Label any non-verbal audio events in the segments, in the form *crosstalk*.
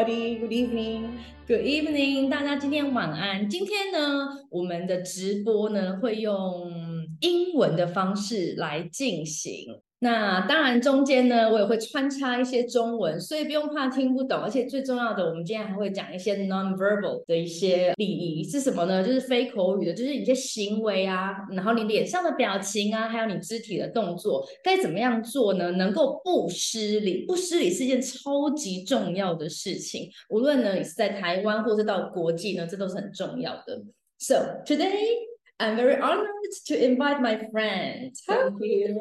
Everybody, good evening. Good evening，大家今天晚安。今天呢，我们的直播呢会用英文的方式来进行。那当然，中间呢，我也会穿插一些中文，所以不用怕听不懂。而且最重要的，我们今天还会讲一些 non-verbal 的一些礼仪是什么呢？就是非口语的，就是一些行为啊，然后你脸上的表情啊，还有你肢体的动作，该怎么样做呢？能够不失礼，不失礼是件超级重要的事情。无论呢你是在台湾，或是到国际呢，这都是很重要的。So today. I'm very honored to invite my friend. Thank you,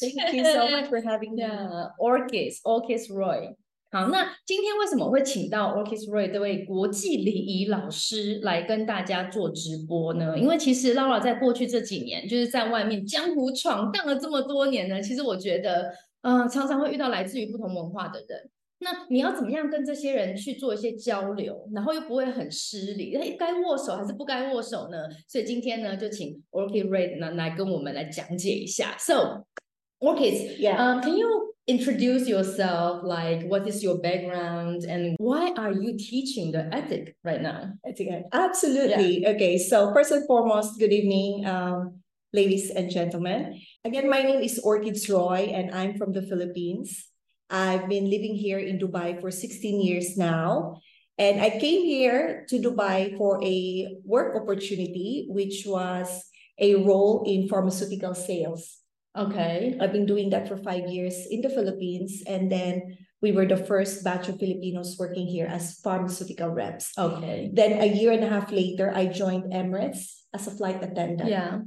Thank you so much for having me. Orchis, Orchis Roy. 好，那今天为什么会请到 Orchis Roy 这位国际礼仪老师来跟大家做直播呢？因为其实 Laura 在过去这几年，就是在外面江湖闯荡了这么多年呢，其实我觉得，嗯，常常会遇到来自于不同文化的人。那你要怎么样跟这些人去做一些交流，然后又不会很失礼？哎，该握手还是不该握手呢？所以今天呢，就请 Orchid Red 呢来跟我们来讲解一下。So, Orchids, yeah, um, can you introduce yourself? Like, what is your background, and why are you teaching the ethic right now? Ethic, absolutely. Yeah. Okay, so first and foremost, good evening. Um, ladies and gentlemen. Again, my name is Orchids Roy, and I'm from the Philippines. I've been living here in Dubai for 16 years now. And I came here to Dubai for a work opportunity, which was a role in pharmaceutical sales. Okay. I've been doing that for five years in the Philippines. And then we were the first batch of Filipinos working here as pharmaceutical reps. Okay. Then a year and a half later, I joined Emirates as a flight attendant. Yeah.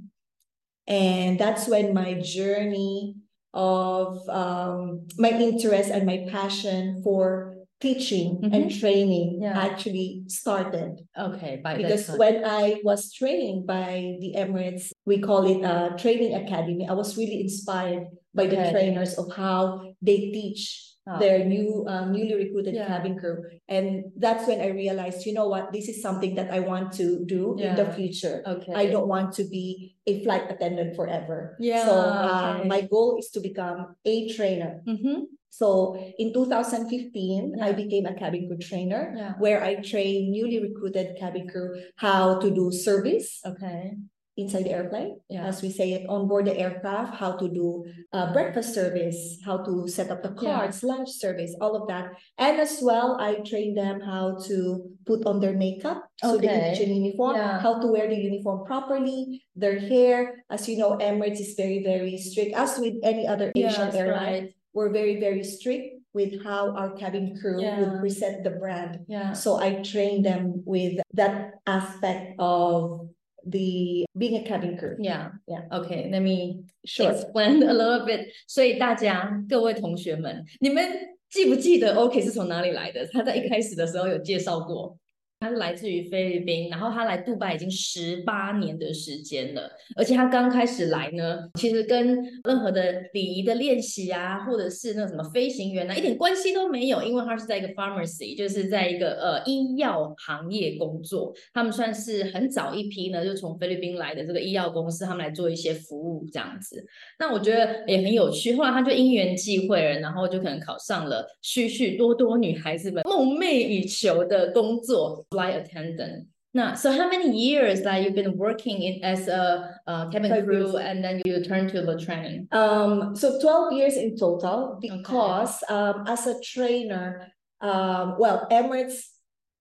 And that's when my journey of um, my interest and my passion for teaching mm-hmm. and training yeah. actually started. Okay, because when I was trained by the Emirates, we call it a training academy. I was really inspired by okay. the trainers of how they teach oh. their new um, newly recruited yeah. cabin crew and that's when i realized you know what this is something that i want to do yeah. in the future okay i don't want to be a flight attendant forever yeah so uh, okay. my goal is to become a trainer mm-hmm. So in 2015, yeah. I became a cabin crew trainer yeah. where I train newly recruited cabin crew how to do service. Okay inside the airplane, yeah. as we say it, on board the aircraft, how to do uh, breakfast service, how to set up the cards, yeah. lunch service, all of that. And as well, I train them how to put on their makeup, so okay. the Egyptian uniform, yeah. how to wear the uniform properly, their hair. As you know, Emirates is very, very strict, as with any other Asian airline. Right. We're very, very strict with how our cabin crew Yeah. would present the brand. Yeah. So I train them with that aspect of the being a cabin crew. Yeah, yeah. Okay, let me Sure. explain a little bit. 所以大家各位同学们，你们记不记得 OK 是从哪里来的？他在一开始的时候有介绍过。他是来自于菲律宾，然后他来杜拜已经十八年的时间了，而且他刚开始来呢，其实跟任何的礼仪的练习啊，或者是那什么飞行员啊，一点关系都没有，因为他是在一个 pharmacy，就是在一个呃医药行业工作，他们算是很早一批呢，就从菲律宾来的这个医药公司，他们来做一些服务这样子。那我觉得也很有趣，后来他就因缘际会了，然后就可能考上了许许多多女孩子们梦寐以求的工作。Flight attendant. Now, so how many years that you've been working in as a uh, cabin Five crew, years. and then you turn to the training? Um, so 12 years in total because um, as a trainer, um, well, Emirates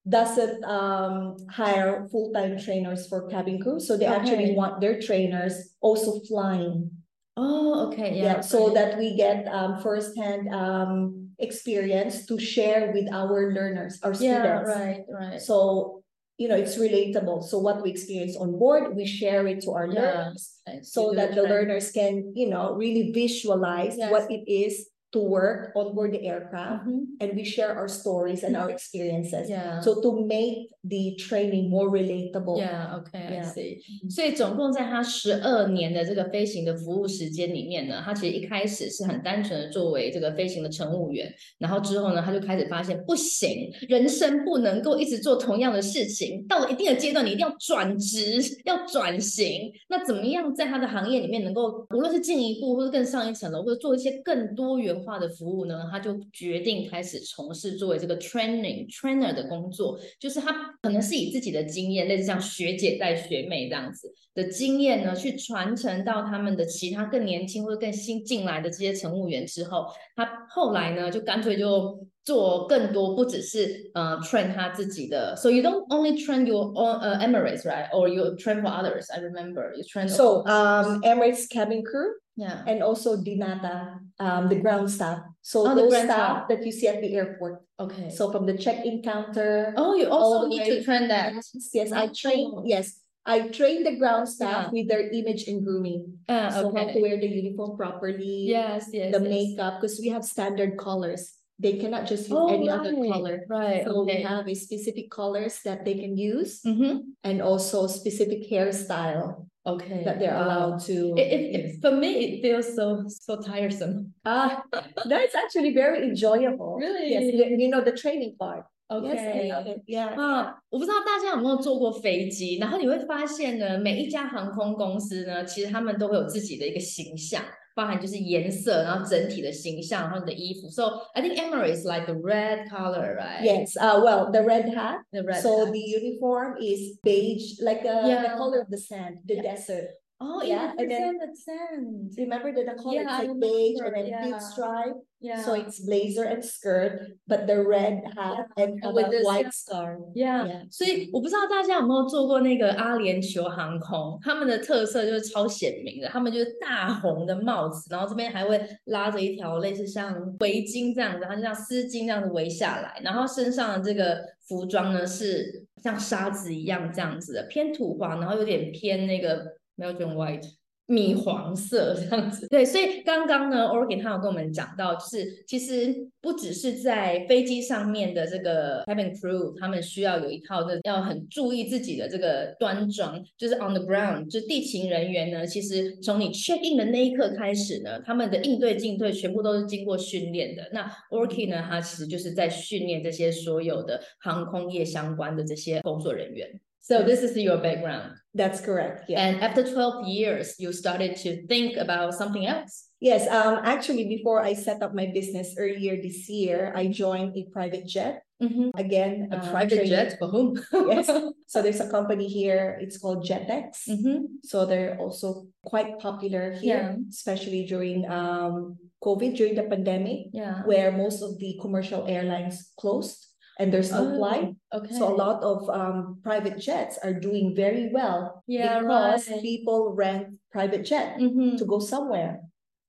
doesn't um, hire full-time trainers for cabin crew, so they actually want their trainers also flying. Oh, okay, yeah. Yeah, so that we get um firsthand um experience to share with our learners, our students. Yeah, right, right. So, you know, it's relatable. So what we experience on board, we share it to our Yeah, learners. So that the learners can, you know, really visualize Yes. what it is to work on board the aircraft. Mhm. And we share our stories and our experiences. Yeah. So to make the training more relatable. Yeah, OK, I see。嗯所以总共在他十二年的这个飞行的服务时间里面呢，他其实一开始是很单纯的作为这个飞行的乘务员，然后之后呢，他就开始发现不行，人生不能够一直做同样的事情，到了一定的阶段，你一定要转职，*laughs* 要转型。那怎么样在他的行业里面能够，无论是进一步或者更上一层楼，或者做一些更多元化的服务呢？他就决定开始从事作为这个 training trainer 的工作，就是他可能是以自己的经验，类似像学姐带学妹这样子的经验呢，去传承到他们的其他更年轻或者更新进来的这些乘务员之后，他后来呢就干脆就做更多，不只是呃 train 他自己的。So you don't only train your own 呃 Emirates right or you train for others. I remember you train. So um Emirates cabin crew yeah. and also dnata, um the ground staff. So Oh, the those ground staff staff. that you see at the airport. Okay. So from the check-in counter. oh, you also need way- to train that. Yes, yes, I train, Oh. yes, I train the ground staff Yeah. with their image and grooming. Uh, So how to wear the uniform properly. Yes, yes. The yes. makeup, because we have standard colors. They cannot just use Oh, any other right, color. Right. So we have a specific colors that they can use Mm-hmm. and also specific hairstyle Okay. that they're allowed to. It, it, it, for me, it feels so so tiresome. Ah, *laughs* that's actually very enjoyable. Really? Yes, you know, the training part. Yes, I OK， love it. Yeah. 啊，我不知道大家有没有坐过飞机，然后你会发现呢，每一家航空公司呢，其实他们都会有自己的一个形象，包含就是颜色，然后整体的形象，然后你的衣服。So I think Emirates like the red color, right? Yes, uh, well, the red hat. The red. So hat. the uniform is beige, like uh, the Yeah. color of the sand, the Yeah. desert. Oh, yeah, yeah, and then- the sand. Remember that the color Yeah, it's like beige and remember, then yeah. pinstripe. Yeah. So it's blazer and skirt, but the red hat and with the white scarf. Yeah，Yeah. 所以我不知道大家有没有坐过那个阿联酋航空，他们的特色就是超显明的，他们就是大红的帽子，然后这边还会拉着一条类似像围巾这样子，然后就像丝巾这样子围下来，然后身上的这个服装呢是像沙子一样这样子的，偏土黄，然后有点偏那个 Belgian white。米黄色这样子，对，所以刚刚呢 o r g i n 他有跟我们讲到，就是其实不只是在飞机上面的这个 cabin crew，他们需要有一套的要很注意自己的这个端庄，就是 on the ground，就是地勤人员呢，其实从你 check in 的那一刻开始呢，他们的应对进退全部都是经过训练的。那 o r k i 呢，他其实就是在训练这些所有的航空业相关的这些工作人员。So this is your background. That's correct. Yeah. And after 12 years, you started to think about something else. Yes. Um. Actually, before I set up my business earlier this year, I joined a private jet. Mhm. Again, A uh, private training- jet for whom? Yes. *laughs* So there's a company here. It's called JetX. Mhm. So they're also quite popular here, especially during um COVID during the pandemic, Yeah. where most of the commercial airlines closed and there's no Oh, flight. Okay. So a lot of um private jets are doing very well Yeah, because right. people rent private jet Mhm. to go somewhere.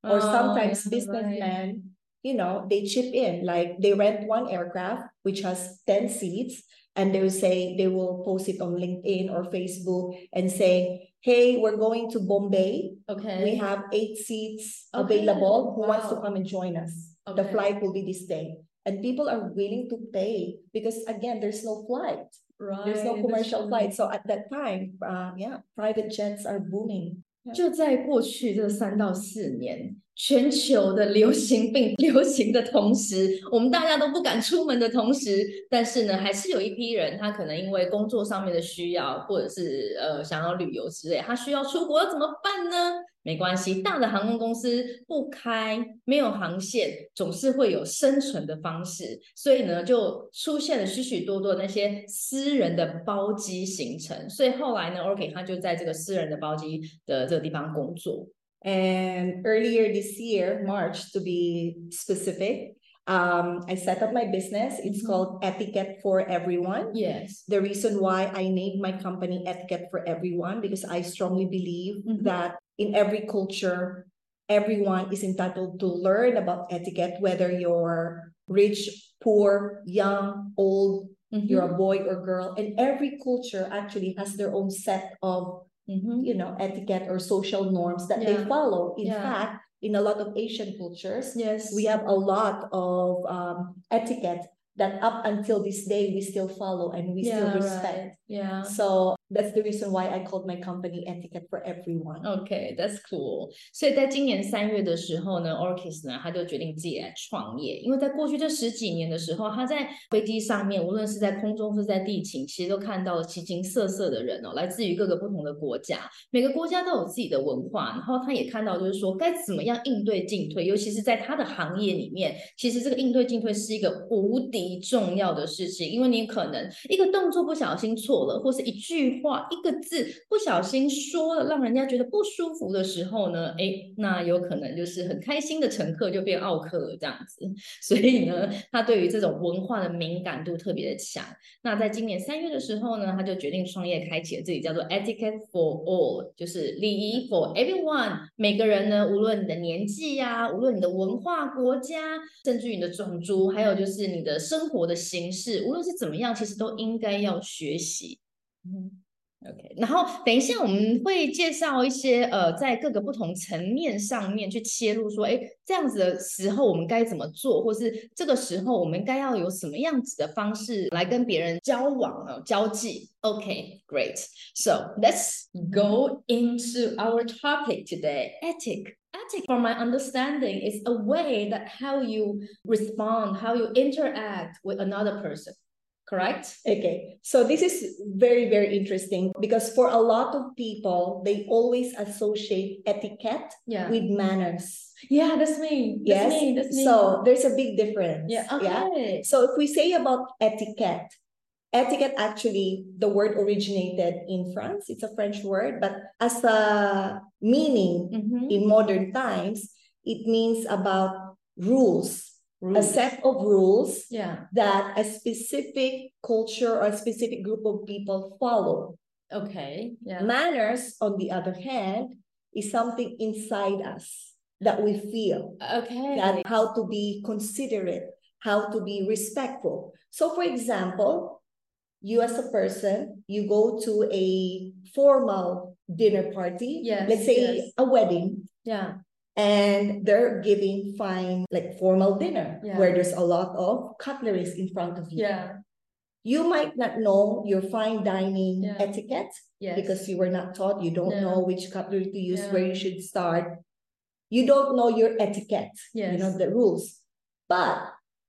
Or Oh, sometimes yeah, businessmen, you know, they chip in, like they rent one aircraft which has 10 seats and they will say they will post it on LinkedIn or Facebook and say, hey, we're going to Bombay. Okay. We have eight seats Okay, available. Who wants to come and join us? The flight will be this day And people are willing to pay because again, there's no flight. There's no Right, commercial that's flight. right. So at that time, uh, yeah, private jets are booming. 就在过去这三到四年， 全球的流行病 *laughs* 流行的同时，我们大家都不敢出门的同时，但是呢，还是有一批人，他可能因为工作上面的需要，或者是呃想要旅游之类，他需要出国，怎么办呢？没关系，大的航空公司不开，没有航线，总是会有生存的方式，所以呢，就出现了许许多多那些私人的包机行程。所以后来呢，OK，他就在这个私人的包机的这个地方工作。And earlier this year, March to be specific, Um, I set up my business. It's Mhm. called Etiquette for Everyone. Yes. The reason why I named my company Etiquette for Everyone because I strongly believe Mhm. that in every culture, everyone is entitled to learn about etiquette, whether you're rich, poor, young, old, Mhm. you're a boy or girl. And every culture actually has their own set of, Mhm. you know, etiquette or social norms that they follow. In Yeah. fact, in a lot of Asian cultures, Yes. we have a lot of um, etiquette that up until this day we still follow and we still Yeah, respect. right. Yeah. So that's the reason why I called my company Etiquette for Everyone. OK, that's cool. 所以在今年三月的时候呢，Orchis 呢，他就决定自己来创业。因为在过去这十几年的时候，他在飞机上面，无论是在空中或是在地勤，其实都看到了形形色色的人哦，来自于各个不同的国家。每个国家都有自己的文化，然后他也看到，就是说该怎么样应对进退，尤其是在他的行业里面，其实这个应对进退是一个无敌 重要的事情，因为你可能一个动作不小心错了，或是一句话、一个字不小心说了，让人家觉得不舒服的时候呢，诶，那有可能就是很开心的乘客就变奥客了这样子。*laughs* 所以呢，他对于这种文化的敏感度特别的强。那在今年三月的时候呢，他就决定创业，开启了自己叫做 Etiquette for All，就是礼仪 for everyone。每个人呢，无论你的年纪呀、无论你的文化、国家，甚至于你的种族，还有就是你的生活的形式，无论是怎么样，其实都应该要学习。嗯。OK，然后等一下我们会介绍一些呃，在各个不同层面上面去切入，说，哎，这样子的时候我们该怎么做，或是这个时候我们该要有什么样子的方式来跟别人交往啊、交际。OK，great、So let's go into our topic today, ethic. Ethic, from my understanding, is a way that how you respond, how you interact with another person. Correct? Okay, so this is very, very interesting because for a lot of people, they always associate etiquette Yeah. with manners. Yeah, that's me. That's Yes. me. That's me. So there's a big difference. yeah, okay. So if we say about etiquette, etiquette actually, the word originated in France. It's a French word, but as a meaning Mhm. in modern times, it means about rules, a set of rules Yeah. that a specific culture or a specific group of people follow. Okay. Yeah. Manners, on the other hand, is something inside us that we feel Okay. that how to be considerate, how to be respectful. So, for example, you as a person, you go to a formal dinner party, Yes, let's say yes. a wedding, Yeah. and they're giving fine, like formal dinner, Yeah. where there's a lot of cutleries in front of you. Yeah. You might not know your fine dining Yeah. etiquette Yes. because you were not taught, you don't Yeah. know which cutlery to use, Yeah. where you should start. You don't know your etiquette, you know, the rules. But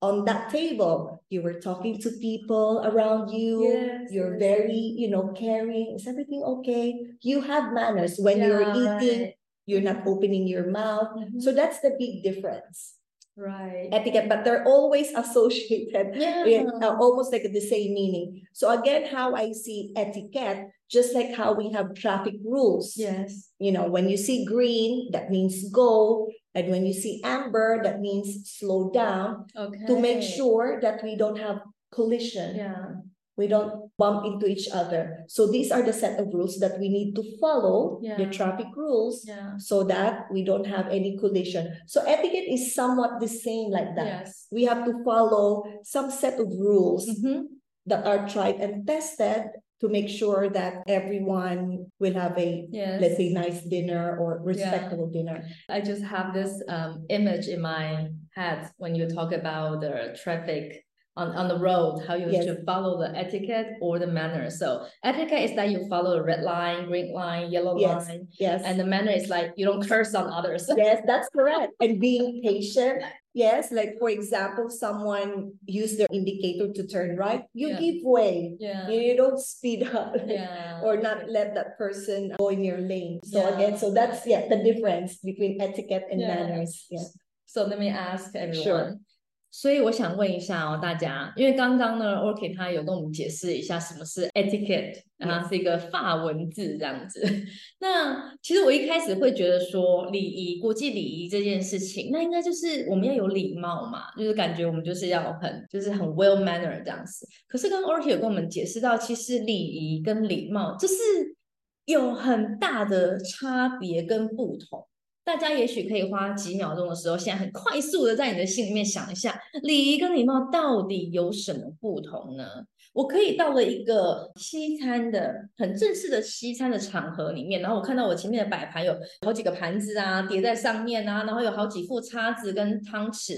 on that table, you were talking to people around you. Yes, You're yes, very, you know, caring. Is everything okay? You have manners when you're eating. right. You're not opening your mouth. Mhm. So that's the big difference. Right. Etiquette, but they're always *laughs* associated Yeah. yeah, uh, almost like the same meaning. So again, how I see etiquette, just like how we have traffic rules. Yes. You know, when you see green, that means go. And when you see amber, that means slow down Okay. to make sure that we don't have collision. Yeah. We don't bump into each other. So these are the set of rules that we need to follow, the traffic rules, Yeah. so that we don't have any collision. So etiquette is somewhat the same like that. Yes. We have to follow some set of rules Mhm. that are tried and tested to make sure that everyone will have a Yes. let's say nice dinner or respectable dinner I just have this um image in my head when you talk about the traffic on, on the road, how you Yes. should follow the etiquette or the manner. So etiquette is that you follow the red line, green line, yellow Yes. line, yes and the manner is like you don't curse on others. *laughs* yes that's correct and being patient yes like for example someone use their indicator to turn right you Yeah. give way Yeah. you, you don't speed *laughs* up Yeah. or not let that person go in your lane so Yeah. again so that's yeah the difference between etiquette and manners yeah So let me ask everyone. Sure. 所以我想问一下哦，大家，因为刚刚呢，Orchid 他有跟我们解释一下什么是 etiquette，然后是一个法文字这样子。那其实我一开始会觉得说礼仪、国际礼仪这件事情，那应该就是我们要有礼貌嘛，就是感觉我们就是要很就是很 well manner 这样子。可是刚刚 Orchid 有跟我们解释到，其实礼仪跟礼貌这是有很大的差别跟不同。大家也许可以花几秒钟的时候，现在很快速的在你的心里面想一下，礼仪跟礼貌到底有什么不同呢？我可以到了一个西餐的很正式的西餐的场合里面，然后我看到我前面的摆盘有好几个盘子啊，叠在上面啊，然后有好几副叉子跟汤匙。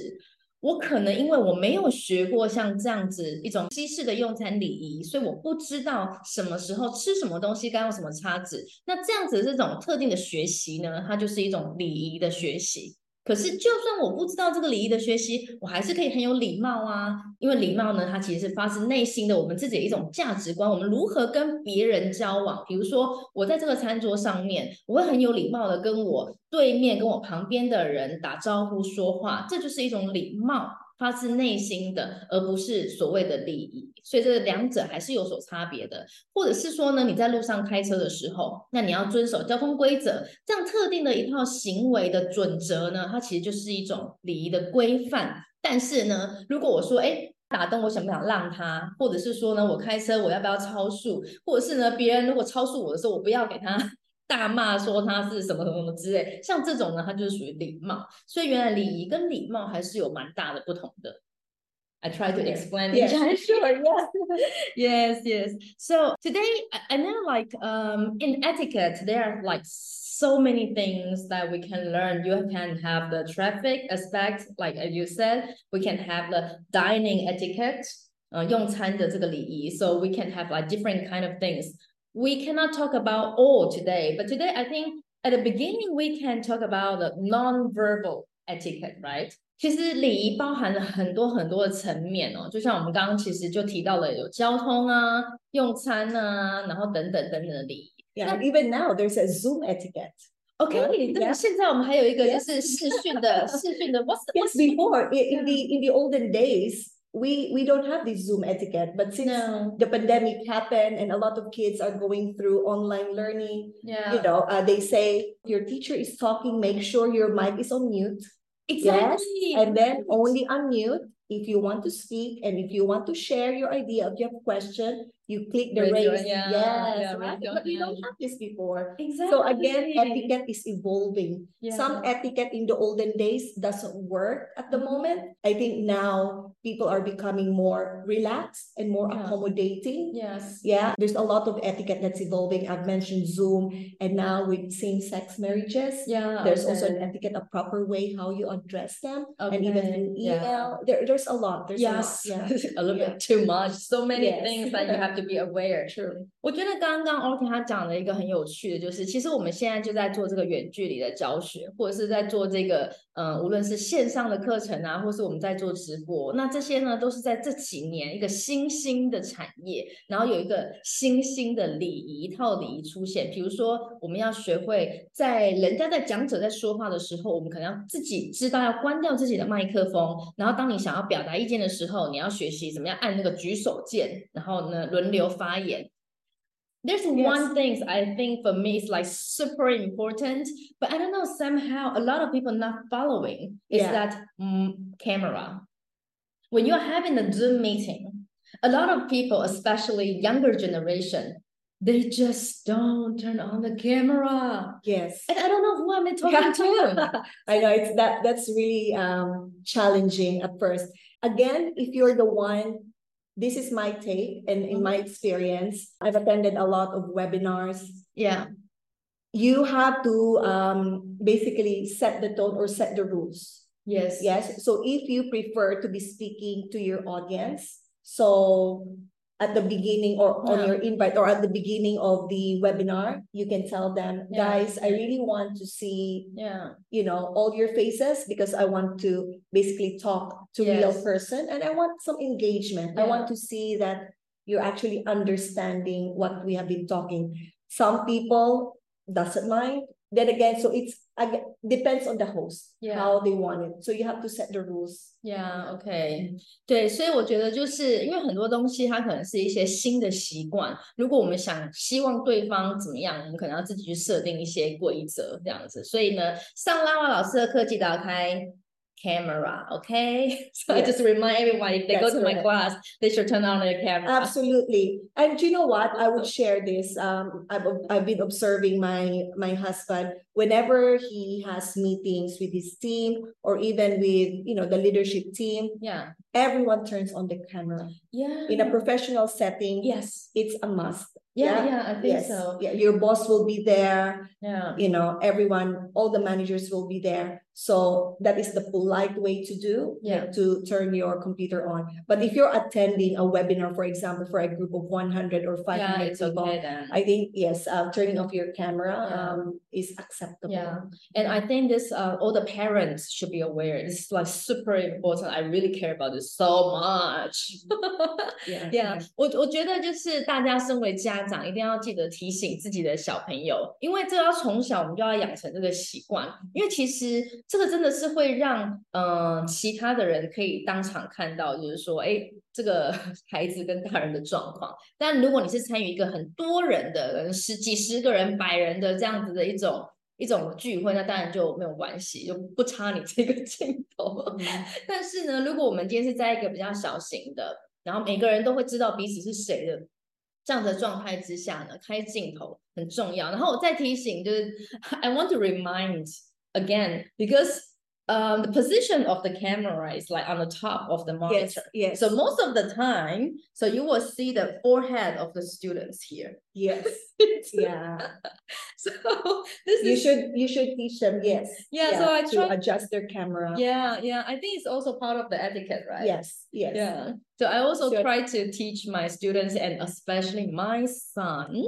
我可能因为我没有学过像这样子一种西式的用餐礼仪，所以我不知道什么时候吃什么东西该用什么叉子。那这样子这种特定的学习呢，它就是一种礼仪的学习。可是，就算我不知道这个礼仪的学习，我还是可以很有礼貌啊。因为礼貌呢，它其实是发自内心的，我们自己的一种价值观。我们如何跟别人交往？比如说，我在这个餐桌上面，我会很有礼貌的跟我对面、跟我旁边的人打招呼、说话，这就是一种礼貌。发自内心的，而不是所谓的礼仪，所以这两者还是有所差别的。或者是说呢，你在路上开车的时候，那你要遵守交通规则，这样特定的一套行为的准则呢，它其实就是一种礼仪的规范。但是呢，如果我说，哎，打灯我想不想让他，或者是说呢，我开车我要不要超速，或者是呢，别人如果超速我的时候，我不要给他。大骂说他是什么什么什么之类，像这种呢，它就是属于礼貌。所以原来礼仪跟礼貌还是有蛮大的不同的。I try to explain. *laughs* Yeah, sure. Yes. yes, *laughs* yes. So today, I know like um in etiquette, there are like so many things that we can learn. You can have the traffic aspect, like as you said, we can have the dining etiquette, 呃，用餐的这个礼仪. So we can have like different kind of things we cannot talk about all today, but today I think at the beginning we can talk about the non-verbal etiquette, right? 其实礼仪包含了很多很多的层面哦，就像我们刚刚其实就提到了有交通啊、用餐啊，然后等等等等的礼仪。Yeah, even now there's a Zoom etiquette. Okay, 那现在我们还有一个就是视讯的视讯的。*laughs* What's yes before in the in the olden days we we don't have this Zoom etiquette, but since no. the pandemic happened and a lot of kids are going through online learning, yeah. you know, uh, they say your teacher is talking, make sure your mic is on mute. Exactly. Yes, and then only unmute if you want to speak and if you want to share your idea, if you have a question, you click the raise. Yeah, yes, yeah, right. But we don't have this before. Exactly. So again, etiquette is evolving. Yeah. Some etiquette in the olden days doesn't work at the mm-hmm. moment. I think now people are becoming more relaxed and more yeah. accommodating. Yes. Yeah. There's a lot of etiquette that's evolving. I've mentioned Zoom and now with same-sex marriages. Yeah. There's okay. also an etiquette, a proper way how you address them. Okay. And even in email. Yeah. There, there's a lot. There's yes. a lot. Yeah. *laughs* a little bit too much. So many yes. things that you have to be aware. True. 我觉得刚刚 OK 他讲了一个很有趣的，就是其实我们现在就在做这个远距离的教学，或者是在做这个，嗯，无论是线上的课程啊，或是我们在做直播，那这些呢都是在这几年一个新兴的产业，然后有一个新兴的礼仪一套礼仪出现。比如说，我们要学会在人家在讲者在说话的时候，我们可能要自己知道要关掉自己的麦克风，然后当你想要表达意见的时候，你要学习怎么样按那个举手键，然后呢轮 流发言。There's yes. one thing I think for me is like super important, but I don't know somehow a lot of people not following is yeah. that mm, camera. When you're having a Zoom meeting, a lot of people, especially younger generation, they just don't turn on the camera. Yes. And I don't know who I'm talking to. *laughs* I know it's that that's really um challenging at first. Again, if you're the one this is my take and in my mm-hmm. experience i've attended a lot of webinars. Yeah. You have to um, basically set the tone or set the rules. Yes. Yes? So if you prefer to be speaking to your audience so at the beginning or on your invite or at the beginning of the webinar you can tell them yeah. guys i really want to see yeah you know all your faces because i want to basically talk to yes. real person and i want some engagement yeah. i want to see that you're actually understanding what we have been talking some people doesn't mind then again, so it's ag- depends on the host Yeah. how they want it. So you have to set the rules. Yeah, okay 对，所以我觉得就是因为很多东西它可能是一些新的习惯，如果我们想希望对方怎么样，我们可能要自己去设定一些规则这样子。所以呢，上拉瓦老师的课记得要开 camera，OK？、So *laughs* I just remind everyone if they go That's to my class, they should turn on their camera. Absolutely. And you know what? I would *laughs* share this. Um, I've, I've been observing my, my husband whenever he has meetings with his team or even with, you know, the leadership team, Yeah, everyone turns on the camera. yeah. In a professional setting, yes, it's a must. yeah, Yeah, yeah, I think Yes. so. Yeah, your boss will be there, Yeah, you know, everyone, all the managers will be there. So that is the polite way to do, Yeah. to turn your computer on. But if you're attending a webinar, for example, for a group of one hundred or 500 yeah, people, okay. I think, yes, uh, turning off your camera, Yeah. um, is acceptable. Yeah, and I think this uh all the parents should be aware. This is like super important. I really care about this so much. *laughs* Yeah. Yeah，我我觉得就是大家身为家长，一定要记得提醒自己的小朋友，因为这要从小我们就要养成这个习惯。因为其实这个真的是会让呃其他的人可以当场看到，就是说，哎，这个孩子跟大人的状况。但如果你是参与一个很多人的，可能十几十个人、百人的这样子的一种一种聚会，那当然就没有关系，就不差你这个镜头。嗯 *laughs* 但是呢，如果我们今天是在一个比较小型的，然后每个人都会知道彼此是谁的这样的状态之下呢，开镜头很重要。然后我再提醒，就是 *laughs* I want to remind again because um the position of the camera is like on the top of the monitor. yes, So most of the time, so you will see the forehead of the students here. yes, *laughs* yeah. *laughs* So this You is should, you should teach them, yes. Yeah, so I try To adjust their camera. yeah, yeah. I think it's also part of the etiquette, right? Yes, yes. Yeah. So I also Sure. try to teach my students and especially my son.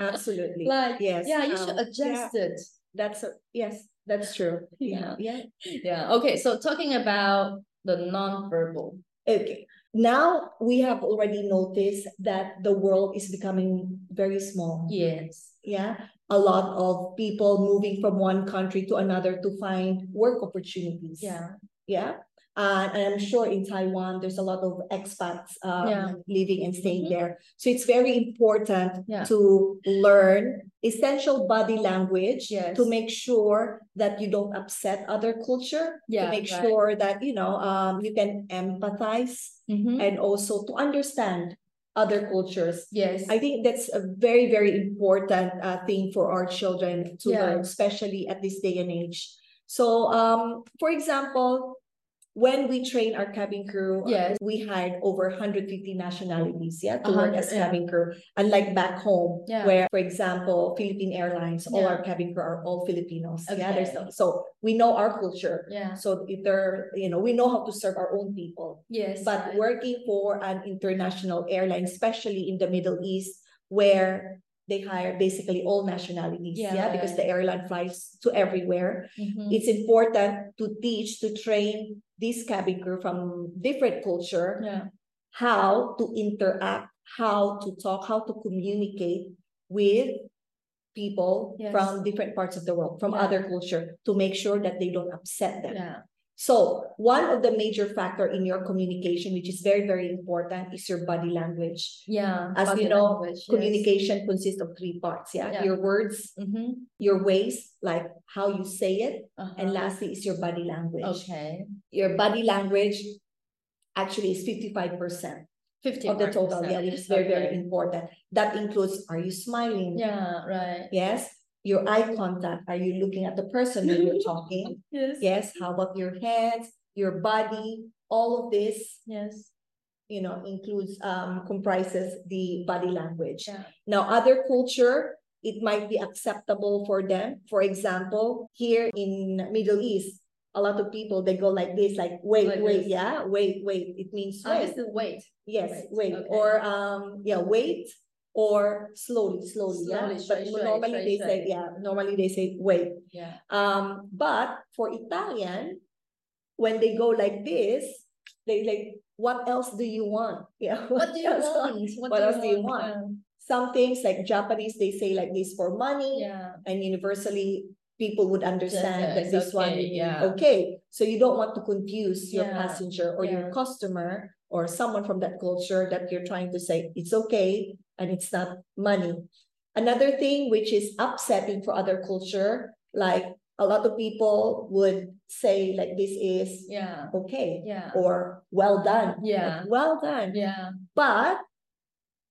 Absolutely. *laughs* Like, Yes. yeah, you should um, yeah, adjust it. That's, a- yes, that's true. Yeah. *laughs* Yeah. Yeah. Okay. So talking about the non-verbal. Okay, now we have already noticed that the world is becoming very small. Yes. Yeah, a lot of people moving from one country to another to find work opportunities. Yeah. Yeah, uh, and I'm sure in Taiwan, there's a lot of expats Yeah. um, living and staying Mhm. there. So it's very important Yeah. to learn essential body language Yes. to make sure that you don't upset other culture. Yeah, To make right. sure that, you know, um, you can empathize Mhm. and also to understand other cultures. Yes. I think that's a very, very important uh, thing for our children to Yeah. learn, especially at this day and age. So, um, for example, when we train our cabin crew, uh, Yes. we hired over 150 nationalities, yeah, to work as yeah. cabin crew. Unlike back home, Yeah. where, for example, Philippine Airlines, all our cabin crew are all Filipinos. Yeah, there's no, so we know our culture. Yeah. So if they're, you know, we know how to serve our own people. Yes. But working for an international airline, especially in the Middle East, where they hire basically all nationalities, Yeah, yeah, because the airline flies to everywhere. Mhm. It's important to teach, to train this cabin crew from different culture, Yeah. how to interact, how to talk, how to communicate with people Yes. from different parts of the world, from Yeah. other culture, to make sure that they don't upset them. Yeah. So one of the major factor in your communication, which is very, very important, is your body language. Yeah. As you know, language, yes. Communication consists of three parts, yeah? Yeah. Your words, Mhm. your ways, like how you say it, and Uh-huh. lastly is your body language. Okay. Your body language actually is fifty-five percent Fifty of the total, yeah, it's very, very important. That includes, are you smiling? Yeah. Right. Yes, your eye contact, are you looking at the person when you're talking? *laughs* Yes. Yes, how about your hands, your body, all of this, Yes. you know, includes, um, comprises the body language. Yeah. Now, other culture, it might be acceptable for them. For example, here in Middle East, a lot of people, they go like this, like, wait, Like wait, this. yeah, wait, wait. It means Ah, wait. wait. Yes, wait, wait, okay. or, um, yeah, wait, or slowly, slowly, yeah. Slowly, But shui, normally shui, they say, yeah, normally they say, wait. Yeah. Um, but for Italian, when they go like this, they like, what else do you want? *laughs* Yeah. What do you else? want? *laughs* What else do you want? Yeah. some things like Japanese, they say like this for money, Yeah. and universally people would understand that this one okay, be yeah. okay. So you don't want to confuse your passenger or your customer or someone from that culture that you're trying to say it's okay and it's not money. Another thing which is upsetting for other culture, like a lot of people would say like this is Yeah. okay Yeah. or well done. Yeah. Like, well done. Yeah. But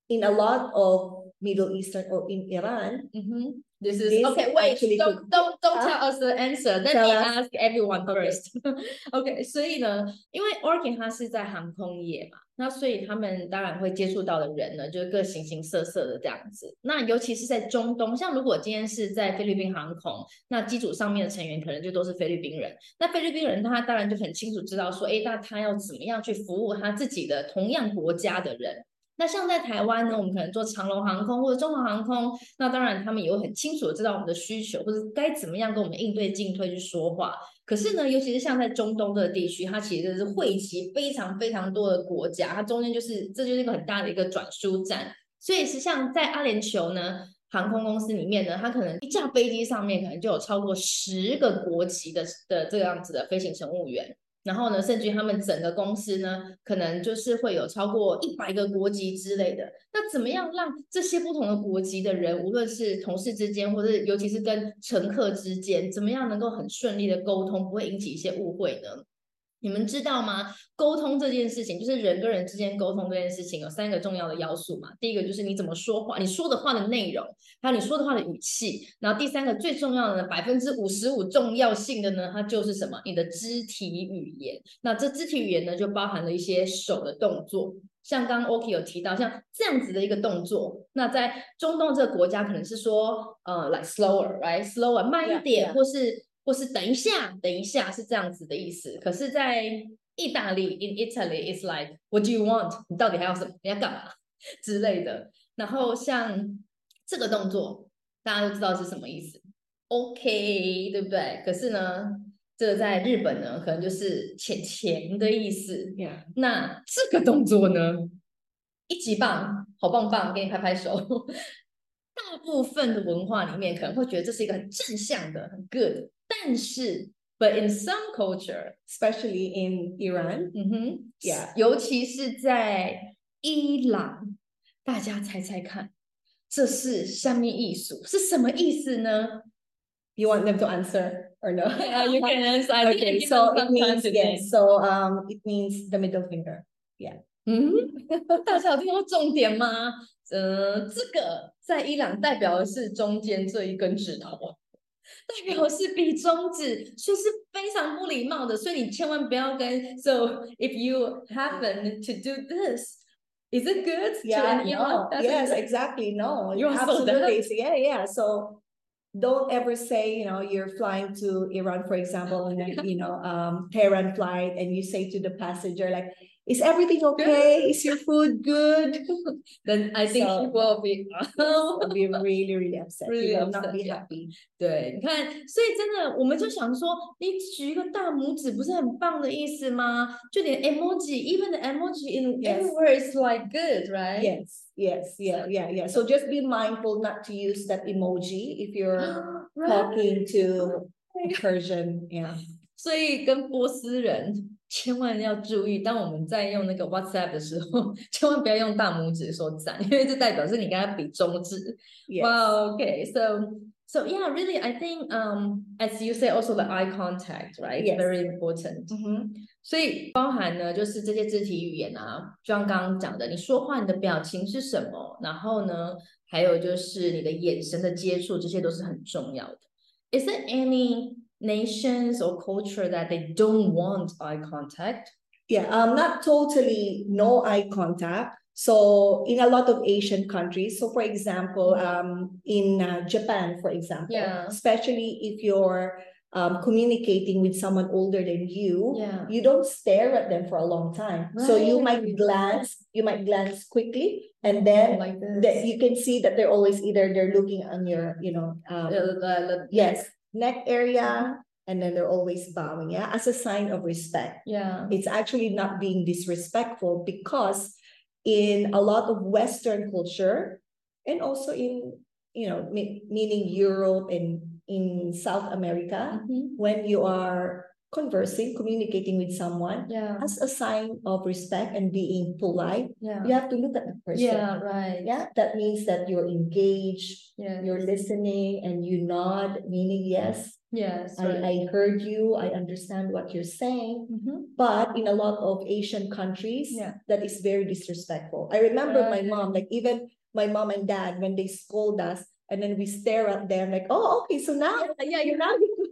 in a lot of Middle Eastern or in Iran, Mm-hmm. This is This okay. Wait, don't don't tell us the answer. Let me us. ask everyone first. *laughs* OK，所以呢，因为 Orkin 它是在航空业嘛，那所以他们当然会接触到的人呢，就是各形形色色的这样子。那尤其是在中东，像如果今天是在菲律宾航空，那机组上面的成员可能就都是菲律宾人。那菲律宾人他当然就很清楚知道说，哎，那他要怎么样去服务他自己的同样国家的人。那像在台湾呢，我们可能做长龙航空或者中华航空，那当然他们也会很清楚的知道我们的需求，或者该怎么样跟我们应对进退去说话。可是呢，尤其是像在中东这个地区，它其实是汇集非常非常多的国家，它中间就是这就是一个很大的一个转输站。所以是像在阿联酋呢，航空公司里面呢，它可能一架飞机上面可能就有超过十个国籍的的这样子的飞行乘务员。然后呢，甚至于他们整个公司呢，可能就是会有超过一百个国籍之类的。那怎么样让这些不同的国籍的人，无论是同事之间，或者尤其是跟乘客之间，怎么样能够很顺利的沟通，不会引起一些误会呢？你们知道吗？沟通这件事情，就是人跟人之间沟通这件事情，有三个重要的要素嘛。第一个就是你怎么说话，你说的话的内容，还有你说的话的语气。然后第三个最重要的呢，百分之五十五重要性的呢，它就是什么？你的肢体语言。那这肢体语言呢，就包含了一些手的动作。像刚刚 OK 有提到，像这样子的一个动作，那在中东这个国家可能是说，呃，like slower，right，slower，慢一 Yeah, 点 yeah. 或是或是等一下，等一下是这样子的意思。可是，在意大利，in Italy，it's like what do you want？你到底还要什么？你要干嘛之类的。然后像这个动作，大家都知道是什么意思，OK，对不对？可是呢，这个在日本呢，可能就是钱钱的意思。那这个动作呢，一级棒，好棒棒，给你拍拍手。*laughs* 大部分的文化里面可能会觉得这是一个很正向的，很 good，但是，but in some culture， especially in Iran. 嗯哼 Yeah. 尤其是在伊朗，大家猜猜看，这是下面艺术是什么意思呢 You want them to answer or no? *laughs* Yeah, you can answer. I think okay, I give so them it some time means to yes. think. So um, it means the middle finger. *laughs* 嗯，大家有听到重点吗？呃，这个在伊朗代表的是中间这一根指头， 代表的是比中指，所以是非常不礼貌的。所以你千万不要跟。So if you happen to do this, is it good? to Yeah, an no, Iran? That's yes, good. exactly. No, *laughs* You're so absolutely. dumb. So, yeah, yeah. So don't ever say, you know, you're flying to Iran, for example, and then, you know, um, Tehran flight, and you say to the passenger, like, is everything okay? Is your food good? *laughs* Then I think So- she will be. I'll be *laughs* really, really upset. Really you will not upset, be yeah. happy. 对，你看，所以真的，我们就想说，你举一个大拇指不是很棒的意思吗？就连 emoji，even the emoji in Yes. everywhere is like good, right? Yes, yes, yeah, yeah, yeah. So just be mindful not to use that emoji if you're *gasps* Right. talking to a Persian. Yeah. *laughs* 所以跟波斯人 千万要注意，当我们在用那个 WhatsApp 的时候，千万不要用大拇指说赞，因为这代表是你跟他比中指。Yes. Wow. Okay. So so yeah, really, I think um as you say, also the eye contact, right? Yes. Very important. Mhm. 所以包含呢，就是这些肢体语言啊，就像刚刚讲的，你说话你的表情是什么，然后呢，还有就是你的眼神的接触，这些都是很重要的。Is there any nations or culture that they don't want eye contact? Yeah, um, not totally no eye contact. So in a lot of Asian countries, so for example, um, in uh, Japan, for example, Yeah. especially if you're um, communicating with someone older than you, Yeah. you don't stare at them for a long time. So you might glance, you might glance quickly, and then like that you can see that they're always either they're looking on your, you know, um, Uh, the- the- yes, neck area, and then they're always bowing, yeah, as a sign of respect yeah. it's actually not being disrespectful because in a lot of Western culture, and also in you know me- meaning Europe and in South America Mhm. when you are conversing, communicating with someone Yeah. as a sign of respect and being polite, Yeah. you have to look at the person. Yeah. Right. Yeah, that means that you're engaged, Yeah. you're listening, and you nod, meaning yes, Yes. I, Right. I heard you, I understand what you're saying. Mhm. But in a lot of Asian countries, Yeah. that is very disrespectful. I remember my Okay. mom, like even my mom and dad, when they scold us, and then we stare at them like, oh, okay, so now, yeah, you're now *laughs*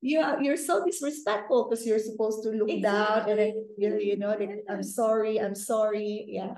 you are you're so disrespectful because you're supposed to look down and then you you know, like, I'm sorry, I'm sorry, yeah.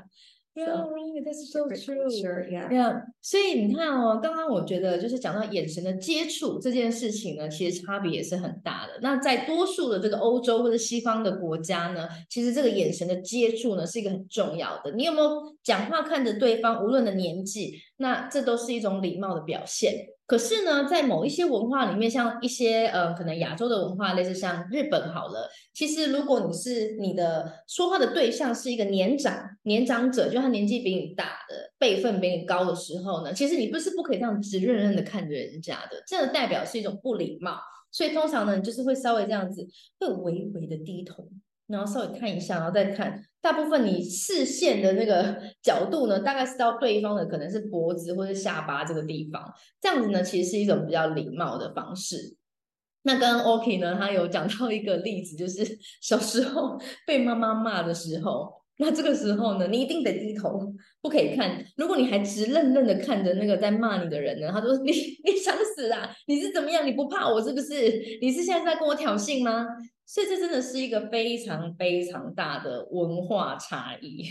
Yeah. Right. That's so true. culture, yeah. 对啊，所以你看哦，刚刚我觉得就是讲到眼神的接触这件事情呢，其实差别也是很大的。那在多数的这个欧洲或者西方的国家呢，其实这个眼神的接触呢是一个很重要的。你有没有讲话看着对方，无论的年纪，那这都是一种礼貌的表现。可是呢，在某一些文化里面，像一些呃，可能亚洲的文化，类似像日本好了，其实如果你是你的说话的对象是一个年长年长者，就他年纪比你大的，辈分比你高的时候呢，其实你不是不可以这样直愣愣的看着人家的，这样代表是一种不礼貌。所以通常呢，你就是会稍微这样子，会微微的低头，然后稍微看一下，然后再看。大部分你视线的那个 *laughs* 角度呢，大概是到对方的可能是脖子或者下巴这个地方，这样子呢，其实是一种比较礼貌的方式。那刚刚 OK 呢，他有讲到一个例子，就是 *laughs* 小时候被妈妈骂的时候，那这个时候呢，你一定得低头，不可以看。如果你还直愣愣的看着那个在骂你的人呢，他说你你想死啊？你是怎么样？你不怕我是不是？你是现在在跟我挑衅吗？所以这真的是一个非常非常大的文化差异。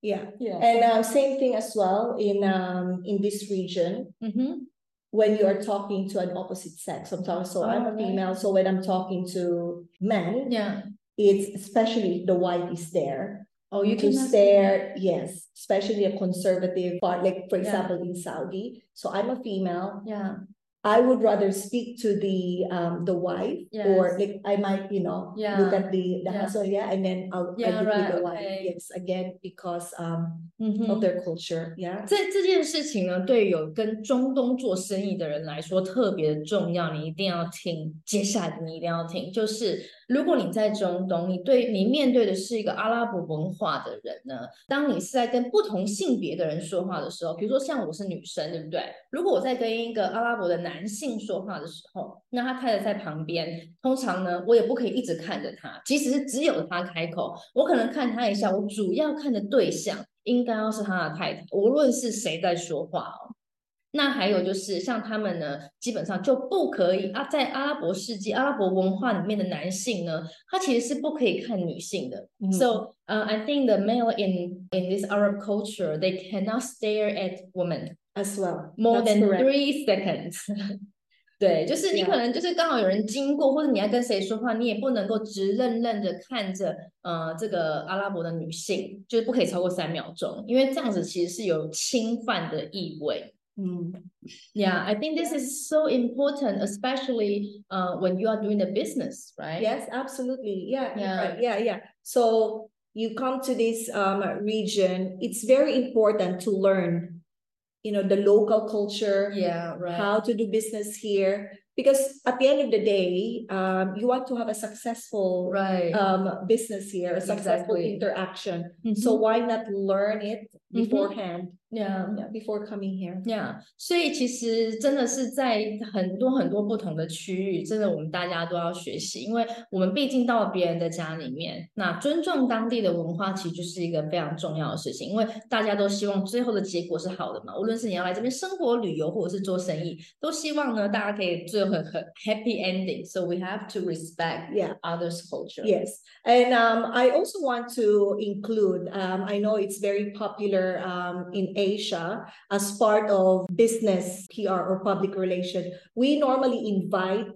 Yeah. Yeah. And um, same thing as well in um in this region.，when you are talking to an opposite sex. Sometimes, so I'm Oh, a female, so when I'm talking to men, yeah. it's especially if the wife is there Oh, you to can stare. Yes, especially a conservative part, like for Yeah. example in Saudi. So I'm a female. Yeah. I would rather speak to the um the wife or Yes. like I might you know Yeah. look at the the Yeah. husband yeah and then I'll, Yeah, I'll look right, with the wife okay. yes again because um 嗯哼 of their culture yeah 这这件事情呢，对于有跟中东做生意的人来说特别的重要，你一定要听。接下来的你一定要听，就是 如果你在中东，你对你面对的是一个阿拉伯文化的人呢，当你是在跟不同性别的人说话的时候，比如说像我是女生，对不对？如果我在跟一个阿拉伯的男性说话的时候，那他太太在旁边，通常呢，我也不可以一直看着他，即使是只有他开口，我可能看他一下，我主要看的对象应该要是他的太太，无论是谁在说话哦。那还有就是像他们呢，基本上就不可以啊，在阿拉伯世界、阿拉伯文化里面的男性呢，他其实是不可以看女性的。嗯 So, uh, I think the male in in this Arab culture, they cannot stare at women as well more That's than correct. three seconds。*laughs* 对，就是你可能就是刚好有人经过，或者你要跟谁说话，你也不能够直愣愣的看着呃这个阿拉伯的女性，就是不可以超过三秒钟，因为这样子其实是有侵犯的意味。Mm. Yeah, I think this is so important, especially uh when you are doing the business, right? Yes, absolutely. Yeah, Yeah. right. Yeah, yeah. So you come to this um region, it's very important to learn, you know, the local culture, Yeah, right. how to do business here. Because at the end of the day, um, you want to have a successful Right. um business here, a successful Exactly. interaction. So Mhm. why not learn it beforehand? Yeah. Yeah, before coming here. Yeah，所以其实真的是在很多很多不同的区域，真的我们大家都要学习，因为我们毕竟到了别人的家里面，那尊重当地的文化其实就是一个非常重要的事情，因为大家都希望最后的结果是好的嘛，无论是你要来这边生活、旅游或者是做生意，都希望呢大家可以最后很很 happy ending。So we have to respect Yeah. others' culture. Yes, and um, I also want to include, um, I know it's very popular um, in Asia as part of business PR or public relation. We normally invite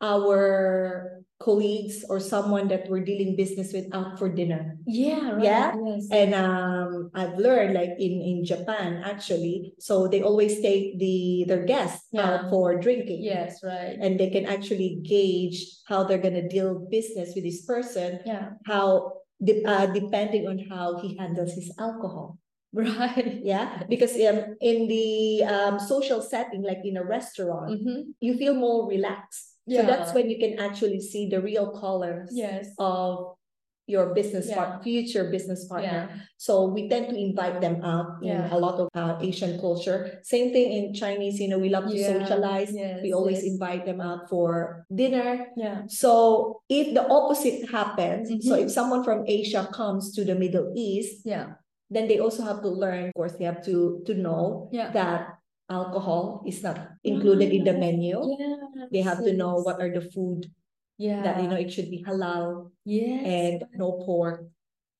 our colleagues or someone that we're dealing business with out for dinner. Yeah. Right. Yeah, Yes. And um, I've learned like in, in Japan actually, so they always take the their guests Yeah. out for drinking. Yes. Right. And they can actually gauge how they're gonna deal business with this person Yeah. how de- uh, depending on how he handles his alcohol. *laughs* Right. Yeah, because um, in the um, social setting, like in a restaurant, Mm-hmm. you feel more relaxed. Yeah. So that's when you can actually see the real colors Yes. of your business Yeah. part, future business partner. Yeah. So we tend to invite them out in Yeah. a lot of uh, Asian culture. Same thing in Chinese, you know, we love to socialize. yes, We always yes. invite them out for dinner. Yeah. So if the opposite happens, so Mhm. if someone from Asia comes to the Middle East, Yeah. Then they also have to learn, of course, they have to to know Yeah. that alcohol is not included in the menu. Yeah. They have to know what are the food Yeah. that you know it should be halal Yes. and no pork,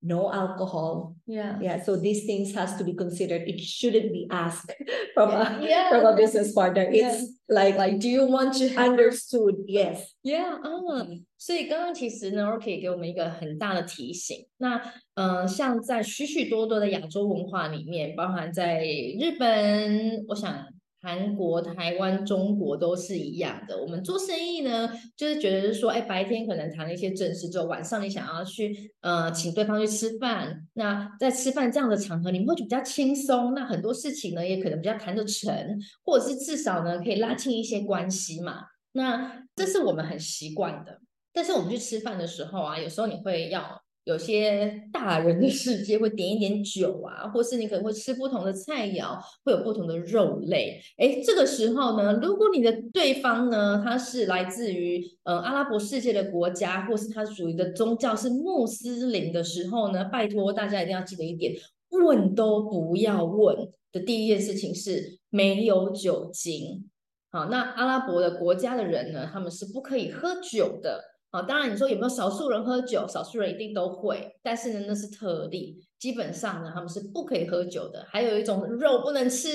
no alcohol. yeah. Yeah, so these things has to be considered. It shouldn't be asked *laughs* from a Yeah. from a business partner. Yeah. It's like Like, do you want to have understood. Yes. Yeah，嗯，所以刚刚其实呢，Rocky 给我们一个很大的提醒。那呃，像在许许多多的亚洲文化里面，包含在日本，我想 韩国、台湾、中国都是一样的。我们做生意呢，就是觉得是说，哎，白天可能谈了一些正事之后，晚上你想要去呃请对方去吃饭，那在吃饭这样的场合，你们会比较轻松，那很多事情呢也可能比较谈得成，或者是至少呢可以拉近一些关系嘛。那这是我们很习惯的，但是我们去吃饭的时候啊，有时候你会要有些大人的世界会点一点酒啊，或是你可能会吃不同的菜肴，会有不同的肉类。诶，这个时候呢，如果你的对方呢，他是来自于呃阿拉伯世界的国家，或是他属于的宗教是穆斯林的时候呢，拜托大家一定要记得一点，问都不要问的第一件事情是没有酒精。好，那阿拉伯的国家的人呢，他们是不可以喝酒的。好，当然你说有没有少数人喝酒？少数人一定都会，但是呢，那是特例。基本上呢，他们是不可以喝酒的。还有一种肉不能吃，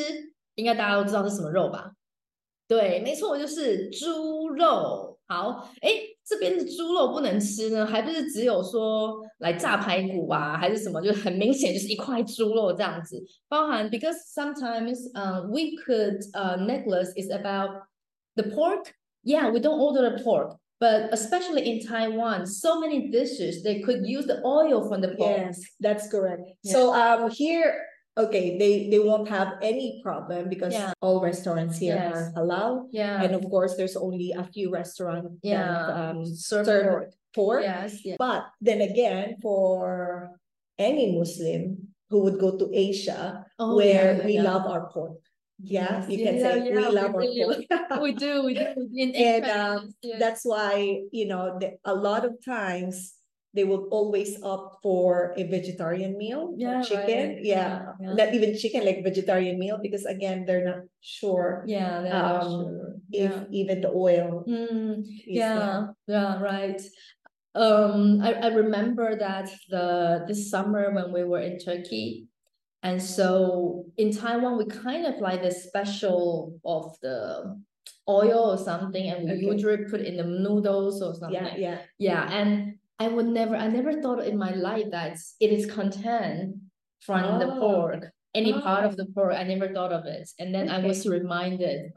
应该大家都知道是什么肉吧？对，没错，就是猪肉。好，哎，这边的猪肉不能吃呢，还不是只有说来炸排骨啊，还是什么？就是很明显就是一块猪肉这样子。包含 because sometimes uh, we could uh, necklace is about the pork. Yeah, we don't order the pork. But especially in Taiwan, so many dishes they could use the oil from the pork. Yes, that's correct. Yeah. So um here, okay, they they won't have any problem because Yeah. all restaurants here Yes. are halal. Yeah. And of course, there's only a few restaurants Yeah. that um Serve serve pork. pork. Yes. Yeah. But then again, for any Muslim who would go to Asia, Oh, where yeah, we yeah. love our pork. Yeah, Yes, you can yeah, say yeah, we we love our really pork. *laughs* we do. We do. In And, um, yes. That's why, you know, the, a lot of times they will always opt for a vegetarian meal, Yeah, chicken. right. Yeah, not even chicken, like vegetarian meal, because again, they're not sure yeah. they're not um, sure. if even the oil. Mm, is, yeah, yeah, right. Um, I, I remember that the this summer when we were in Turkey, and so in Taiwan we kind of like the special of the oil or something, and we Okay. usually put in the noodles or something. Yeah, yeah. Yeah, and I would never, I never thought in my life that it is content from the Oh. pork, any oh. part Oh. of the pork. I never thought of it, and then I was reminded,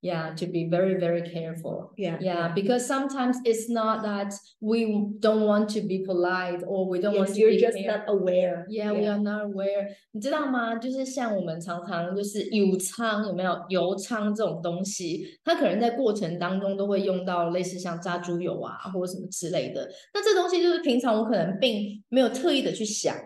yeah to be very very careful. Yeah. Yeah because sometimes it's not that we don't want to be polite or we don't yes, want to you're just not aware. Yeah, yeah. we are not aware. 你知道吗？就是像我们常常就是油葱有没有油葱这种东西它可能在过程当中都会用到类似像炸猪油啊或者什么之类的。那这东西就是平常我可能并没有特意的去想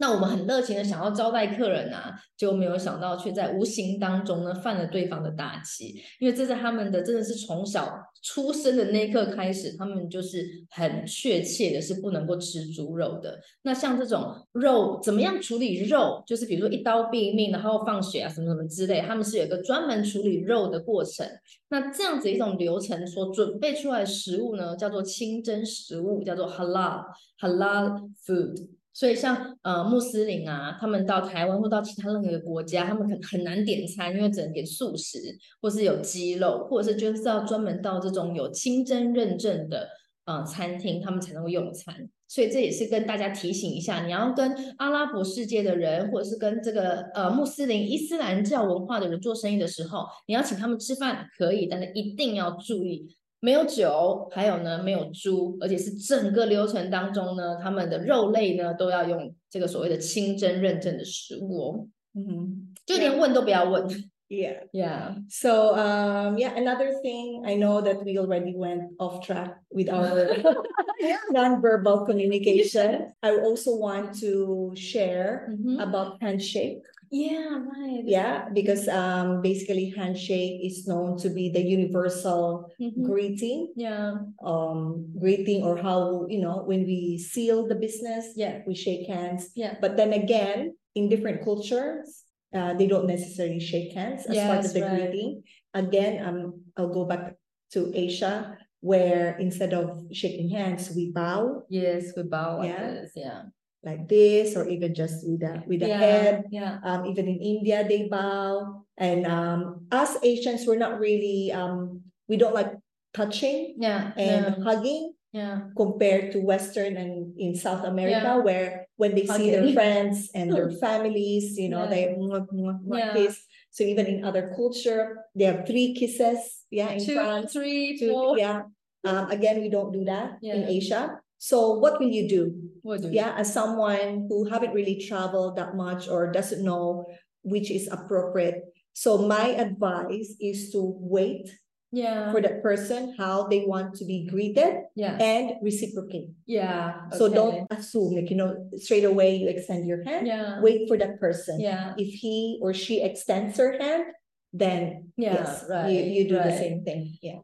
那我们很热情的想要招待客人啊，就没有想到却在无形当中呢犯了对方的大忌，因为这是他们的真的是从小出生的那一刻开始，他们就是很确切的是不能够吃猪肉的。那像这种肉怎么样处理肉，就是比如说一刀毙命，然后放血啊什么什么之类，他们是有一个专门处理肉的过程。那这样子一种流程所准备出来的食物呢，叫做清真食物，叫做 halal halal food。所以像呃穆斯林啊，他们到台湾或到其他任何一个国家，他们很很难点餐，因为只能点素食，或是有鸡肉，或者是就是要专门到这种有清真认证的呃餐厅，他们才能够用餐。所以这也是跟大家提醒一下，你要跟阿拉伯世界的人，或者是跟这个呃穆斯林伊斯兰教文化的人做生意的时候，你要请他们吃饭可以，但是一定要注意没有酒，还有呢没有猪，而且是整个流程当中呢，他们的肉类呢都要用这个所谓的清真认证的食物哦， Mhm. 就连问都不要问。 Yeah. Yeah. So um yeah, another thing I know that we already went off track with our *laughs* *laughs* non-verbal communication. I also want to share Mhm. about handshake. Yeah, right. Yeah, because um basically handshake is known to be the universal Mhm. greeting, Yeah. um greeting or how you know when we seal the business, Yeah. we shake hands. Yeah. But then again, in different cultures, uh, they don't necessarily shake hands as part Yes, of the right. greeting. Again, um, I'll go back to Asia, where instead of shaking hands, we bow Yes, we bow like Yeah. this. Yeah. Like this, or even just with the with the yeah. head. Yeah. Um, even in India, they bow. And um, us Asians, we're not really um, we don't like touching Yeah. and no, hugging Yeah. compared to Western and in South America, Yeah. where when they see their friends and their *laughs* families, you know, Yeah. they mwah, mwah, mwah, Yeah. kiss. So even in other culture, they have three kisses, yeah, in Two, France. three, Two, four. yeah. Um, again, we don't do that in Asia. So what will you do? Do you- Yeah, as someone who haven't really traveled that much or doesn't know which is appropriate. So my advice is to wait Yeah. for that person how they want to be greeted Yeah. and reciprocate. Yeah. So okay. don't assume, like, you know, straight away you extend your hand. Yeah. Wait for that person. Yeah. If he or she extends her hand, then Yeah, yes, right, you, you do the same thing. Yeah.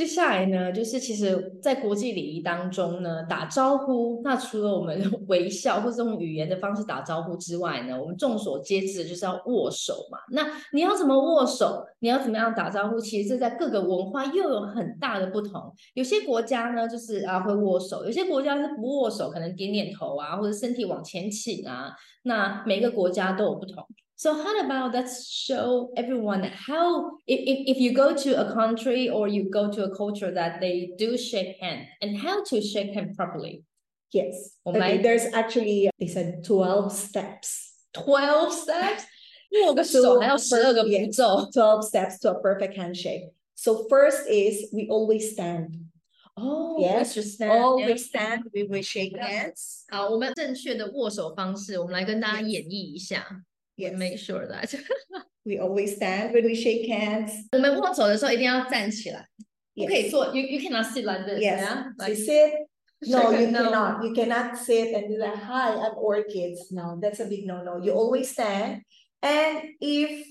接下来呢，就是其实，在国际礼仪当中呢，打招呼，那除了我们 *laughs* 微笑或者用语言的方式打招呼之外呢，我们众所皆知的就是要握手嘛。那你要怎么握手？你要怎么样打招呼？其实这在各个文化又有很大的不同。有些国家呢，就是啊会握手；有些国家是不握手，可能点点头啊，或者身体往前倾啊。那每个国家都有不同。So how about let's show everyone how if, if, if you go to a country or you go to a culture that they do shake hand and how to shake hand properly. Yes. Oh Okay, my- there's actually they said 12 steps. Twelve steps. *laughs* 握个 So 手还要十二个 first- 步骤。 12 steps to a perfect handshake. So first is we always stand. Oh, Yes, we should stand. Always stand, we will shake hands. 好，我们正确的握手方式，我们来跟大家 Yes. 演绎一下。 Yes. Make sure that *laughs* We always stand when we shake hands. 我们握手的时候一定要站起来，不可以 Yes. 坐。You you cannot sit like this. Yes. Yeah? So Like, sit. *laughs* No, shake you hand, no. cannot. You cannot sit and do that. Hi, I'm orchids. No, that's a big no-no. You always stand. And if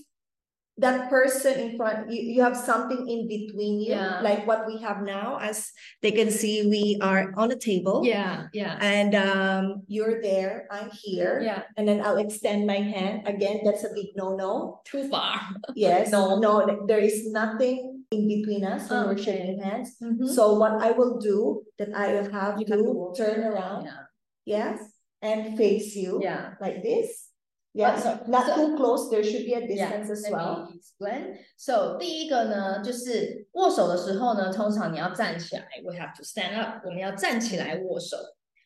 that person in front, you, you have something in between you, Yeah. like what we have now, as they can see, we are on a table. Yeah, yeah, And um, you're there, I'm here. yeah. And then I'll extend my hand. Again, that's a big no-no. Too far. *laughs* Yes, No. no, there is nothing in between us when we're Okay. shaking hands. Mhm. So what I will do, that I will have You to turn around, Yeah, yes, and face you yeah. like this. Yes, so- not too close, there should be a distance as well. explain. So 第一个呢，就是握手的时候呢，通常你要站起来，we have to stand up，我们要站起来握手。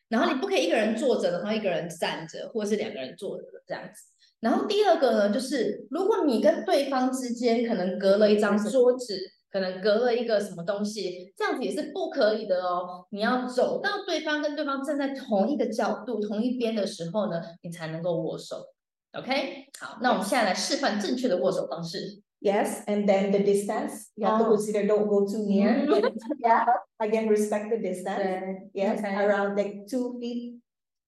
然后你不可以一个人坐着，然后一个人站着，或者是两个人坐着这样子。然后第二个呢，就是如果你跟对方之间可能隔了一张桌子，可能隔了一个什么东西，这样子也是不可以的哦。你要走到对方跟对方站在同一个角度、同一边的时候呢，你才能够握手。OK，好，那我们现在来示范正确的握手方式。Yes, and then the distance, you have to Oh. consider, don't go too near. Mhm. Yeah, again, respect the distance. 对 Yes, OK around like two feet.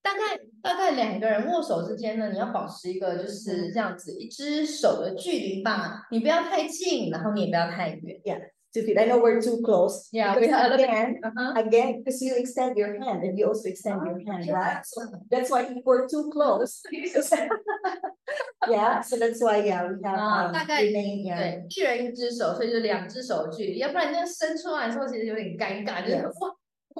大概大概两个人握手之间呢，你要保持一个就是这样子一只手的距离吧，你不要太近，然后你也不要太远。Two feet. I know we're too close. Yeah, because we have a little bit- again, 嗯哼 again, because you extend your hand and you also extend your hand, right? So that's why if we're too close. *laughs* *laughs* Yeah, so that's why, yeah, we have Ah, um, 大概- remain, yeah. 对，一人一只手，所以就两只手的距离，要不然这样伸出来的时候其实有点尴尬，就是 Yes. 哇，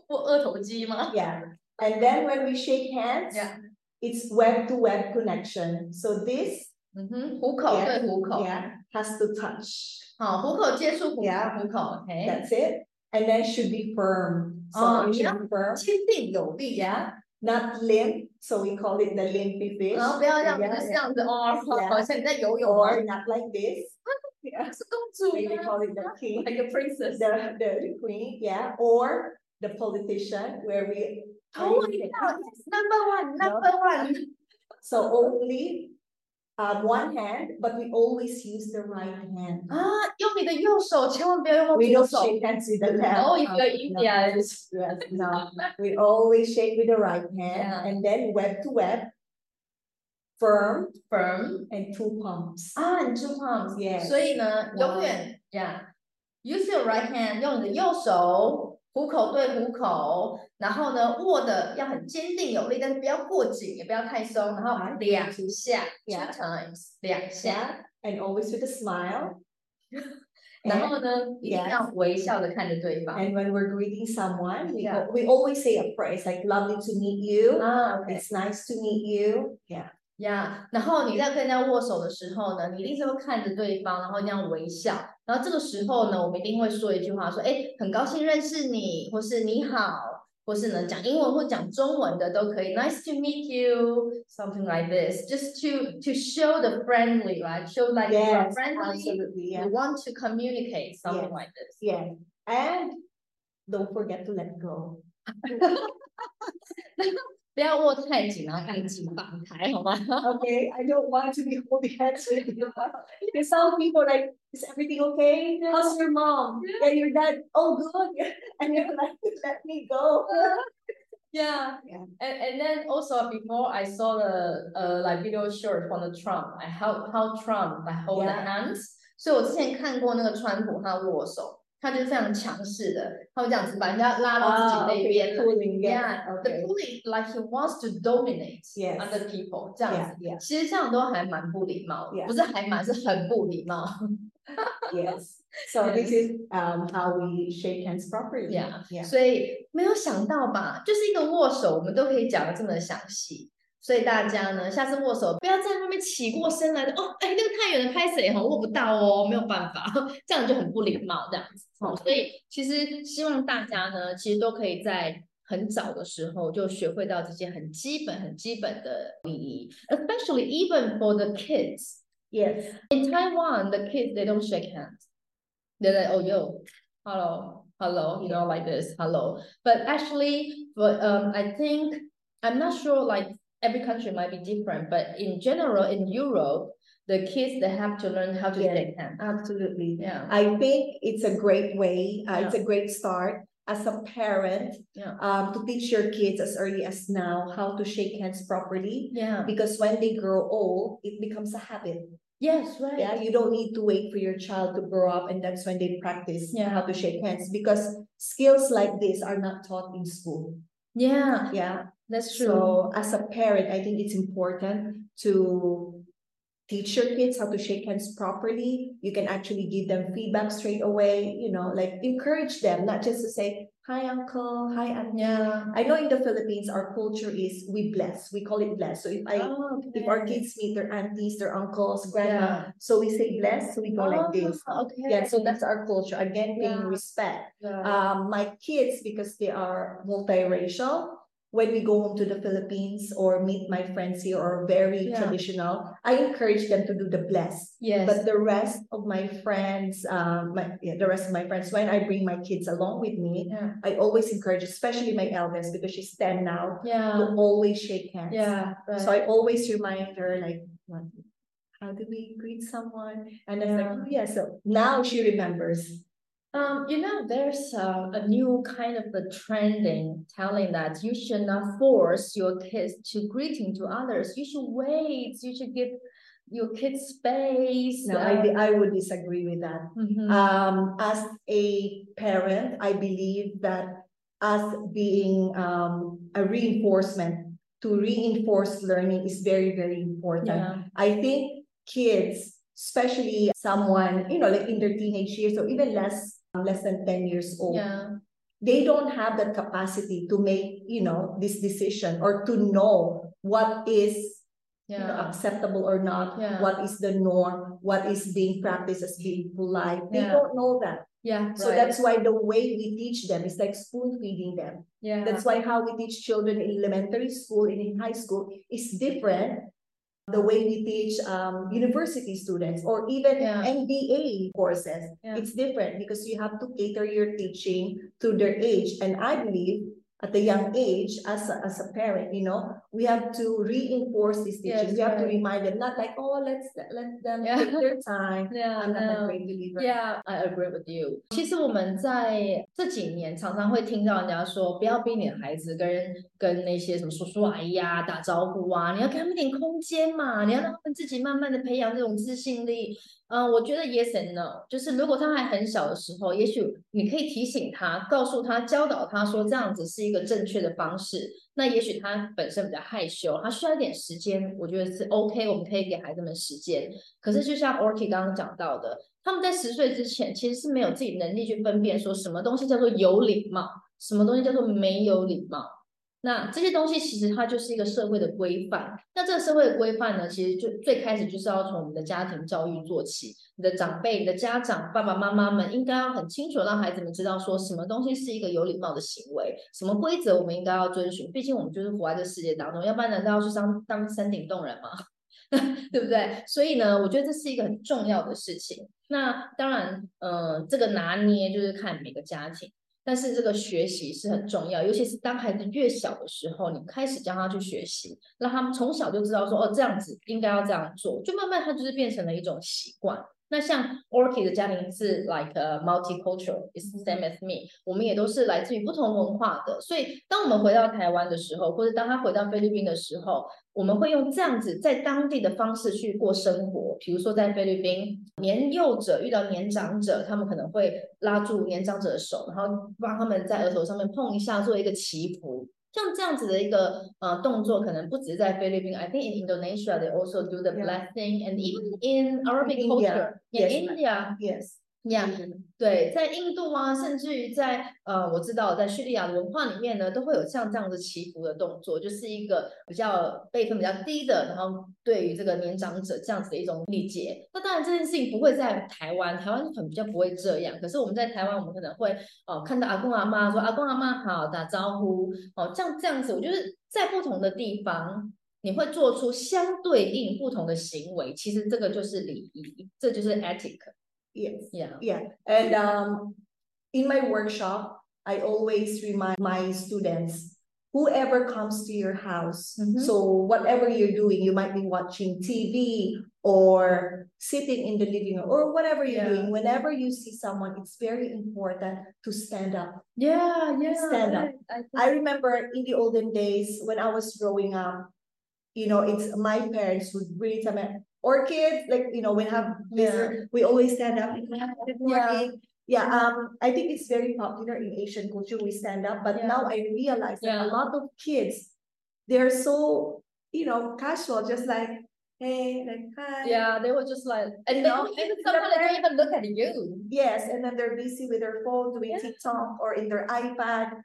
握二头肌吗 Yeah, and then when we shake hands, Yeah. it's web to web connection. So this, 嗯哼，虎口 Yeah. 对虎口， yeah, has to touch. 好，虎口接触虎 Yeah. 虎口，OK， That's it. And then should be firm. So Oh, it should yeah. be firm. 坚定有力呀， Not limp. So we call it the limpy fish. 然后不要这样子， Yeah, 就是这 yeah. 样子哦， Yeah. 好像你在游泳哦 Or not like this. *laughs* Yeah. 是公主 Maybe 吗 call it the king, Like a princess. the, the, the queen, yeah, or the politician where we. Oh my god, yes, number one, number one. So only um, one hand, but we always use the right hand. *gasps* 啊，用你的右手，千万不要用 We 左 don't 手。 shake hands with the left. Oh, if um, you're no. Indians. Yes, no, we always shake with the right hand Yeah. and then web to web, firm Firm. and two palms. 啊，你 two palms。 Yes. 所以呢，永远，yeah，use your right hand，用你的右手， 虎口对虎口，然后呢，握的要很坚定有力，但是不要过紧，也不要太松，然后两下 two times，两下 and always with a smile. 然后呢，一定 Yes. 要微笑的看着对方。and when we're greeting someone, we, we always say a phrase like lovely to meet you. 啊，OK。It's nice to meet you. Yeah. Yeah. 然后你在跟人家握手的时候呢，你一定是会看着对方，然后那样微笑。然后这个时候呢，我们一定会说一句话，说：“哎，很高兴认识你，或是你好，或是呢讲英文或讲中文的都可以。Nice to meet you, something like this, just to to show the friendly, right? Show like you are friendly. absolutely. You Yeah. want to communicate, something Yes. like this. Yeah. And don't forget to let go. 不要握太紧，然后太紧放开，好吗？ Okay, *laughs* I don't want to be holding hands with you. Because some people are like, is everything okay? How's your mom? And your dad, oh good. *laughs* And you're like, let me go. Yeah. *laughs* Yeah. And and then also before I saw the uh like video short from the Trump, I help how Trump like hold the Yeah. hands. 所以我之前看过那个川普他握手， 他就是非常强势的，他会这样子把人家拉到自己 Ah, 那边来。pulling, Yeah, yeah, the okay. pulling like he wants to dominate Yes. other people 这样子。yeah, 其实这样都还蛮不礼貌的 Yeah. 不是还蛮是很不礼貌。yes. So this is um how we shake hands properly. Yeah. Yeah. 所以没有想到吧，就是一个握手，我们都可以讲的这么详细。所以大家呢，下次握手不要在外面起过身来的哦，哎，那个太远的拍谁哈，握不到哦，没有办法，这样就很不礼貌这样子哦。所以其实希望大家呢，其实都可以在很早的时候就学会到这些很基本、很基本的礼仪，especially even for the kids. Yes. In Taiwan, the kids they don't shake hands. They're like, oh yo, hello, hello, you know, like this, hello. But actually, but um, I think I'm not sure. Like every country might be different, but in general, in Europe, the kids they have to learn how to Yeah. shake hands. Absolutely. Yeah, I think it's a great way, uh, it's a great start as a parent yeah, um, to teach your kids as early as now how to shake hands properly. yeah. Because when they grow old, it becomes a habit. Yes, right. Yeah, you don't need to wait for your child to grow up and that's when they practice Yeah. how to shake hands because skills like this are not taught in school. Yeah, Yeah. That's true. So as a parent, I think it's important to teach your kids how to shake hands properly. You can actually give them feedback straight away, you know, like encourage them, not just to say, hi, uncle, hi, auntie. yeah. I know in the Philippines, our culture is we bless, we call it bless. So if I, Oh, if our kids meet their aunties, their uncles, grandma, Yeah. so we say bless, so we go like this. Oh, okay. Yeah, so that's our culture. Again, paying Yeah. respect. Yeah. Um, my kids, because they are multiracial, when we go home to the Philippines or meet my friends here or very Yeah. traditional, I encourage them to do the bless. yes. But the rest of my friends, um, my yeah, the rest of my friends, when I bring my kids along with me, yeah. I always encourage, especially my eldest, because she's 10 now, yeah. to always shake hands. Yeah. So I always remind her like, how do we greet someone? And it's like, oh yeah, so now she remembers. Um, you know, there's uh, a new kind of a trending telling that you should not force your kids to greeting to others. You should wait. You should give your kids space. No, uh, I, I would disagree with that. mhm. Um, as a parent, I believe that us being um, a reinforcement to reinforce learning is very, very important. yeah, I think kids, especially someone, you know, like in their teenage years or even less, Um, less than 10 years old, yeah, they don't have that capacity to make, you know, this decision or to know what is you know, acceptable or not, Yeah. what is the norm, what is being practiced as being polite. They Yeah. don't know that. yeah. So right. that's why the way we teach them is like spoon feeding them. yeah, That's why how we teach children in elementary school and in high school is different the way we teach um, university students or even Yeah. MBA courses. Yeah. It's different because you have to cater your teaching to their age. And I believe at the young age, as a, as a parent, you know, we have to reinforce these teachings yes, we have to remind them, not like, oh, let's let them Yeah. take their time. Yeah, I'm not a no. great believer. Yeah, I agree with you. 其实我们在这几年常常会听到人家说，不要逼你的孩子跟跟那些什么叔叔阿姨啊打招呼啊，你要给他们一点空间嘛，你要让他们自己慢慢的培养这种自信力。嗯、我觉得 yes and no，就是如果他还很小的时候，也许你可以提醒他，告诉他，教导他说这样子是一个正确的方式。那也许他本身比较害羞，他需要一点时间，我觉得是 OK，我们可以给孩子们时间。可是就像 Orky 刚刚讲到的，他们在十岁之前其实是没有自己能力去分辨说什么东西叫做有礼貌，什么东西叫做没有礼貌。那这些东西其实它就是一个社会的规范。那这个社会的规范呢，其实就最开始就是要从我们的家庭教育做起。你的长辈、你的家长、爸爸妈妈们应该要很清楚让孩子们知道说什么东西是一个有礼貌的行为，什么规则我们应该要遵循。毕竟我们就是活在这世界当中，要不然难道要去当当山顶洞人吗？*laughs* 对不对？所以呢，我觉得这是一个很重要的事情。那当然，嗯、这个拿捏就是看每个家庭。但是这个学习是很重要，尤其是当孩子越小的时候，你开始教他去学习，让他们从小就知道说，哦，这样子应该要这样做，就慢慢他就是变成了一种习惯。那像 Orchid 的家庭是 like a multiculturalist same as me，我们也都是来自于不同文化的，所以当我们回到台湾的时候，或者当他回到菲律宾的时候，我们会用这样子在当地的方式去过生活。比如说在菲律宾，年幼者遇到年长者，他们可能会拉住年长者的手，然后帮他们在额头上面碰一下，做一个祈福。像这样子的一个呃动作，可能不只是在菲律宾，I think in Indonesia they also do the Yeah. blessing, and even in Arabic India, culture, in yes, Yeah. 对，在印度啊，甚至于在呃，我知道在叙利亚的文化里面呢，都会有像这样子祈福的动作，就是一个比较辈分比较低的，然后对于这个年长者这样子的一种礼节。那当然这件事情不会在台湾，台湾可能比较不会这样。可是我们在台湾，我们可能会哦、看到阿公阿妈说阿公阿妈好，打招呼哦，这样这样子，我觉得在不同的地方。你会做出相对应不同的行为，其实这个就是礼仪，这就是 ethic，Yes. yeah。Yeah, and um, in my workshop, I always remind my students, whoever comes to your house, Mhm. so whatever you're doing, you might be watching TV or sitting in the living room or whatever you're Yeah. doing. Whenever you see someone, it's very important to stand up. Yeah, yeah. Stand up. I, I I remember in the olden days when I was growing up, you know, it's my parents would really tell me, or kids, like, you know, we have we always stand up. Good morning. Yeah, um, I think it's very popular in Asian culture, we stand up, but Yeah. now I realize that a lot of kids, they're so, you know, casual, just like, hey, like, hi. yeah, they were just like, and You they know, don't even sometimes don't even look at you. Yes, and then they're busy with their phone doing Yeah. TikTok or in their iPad.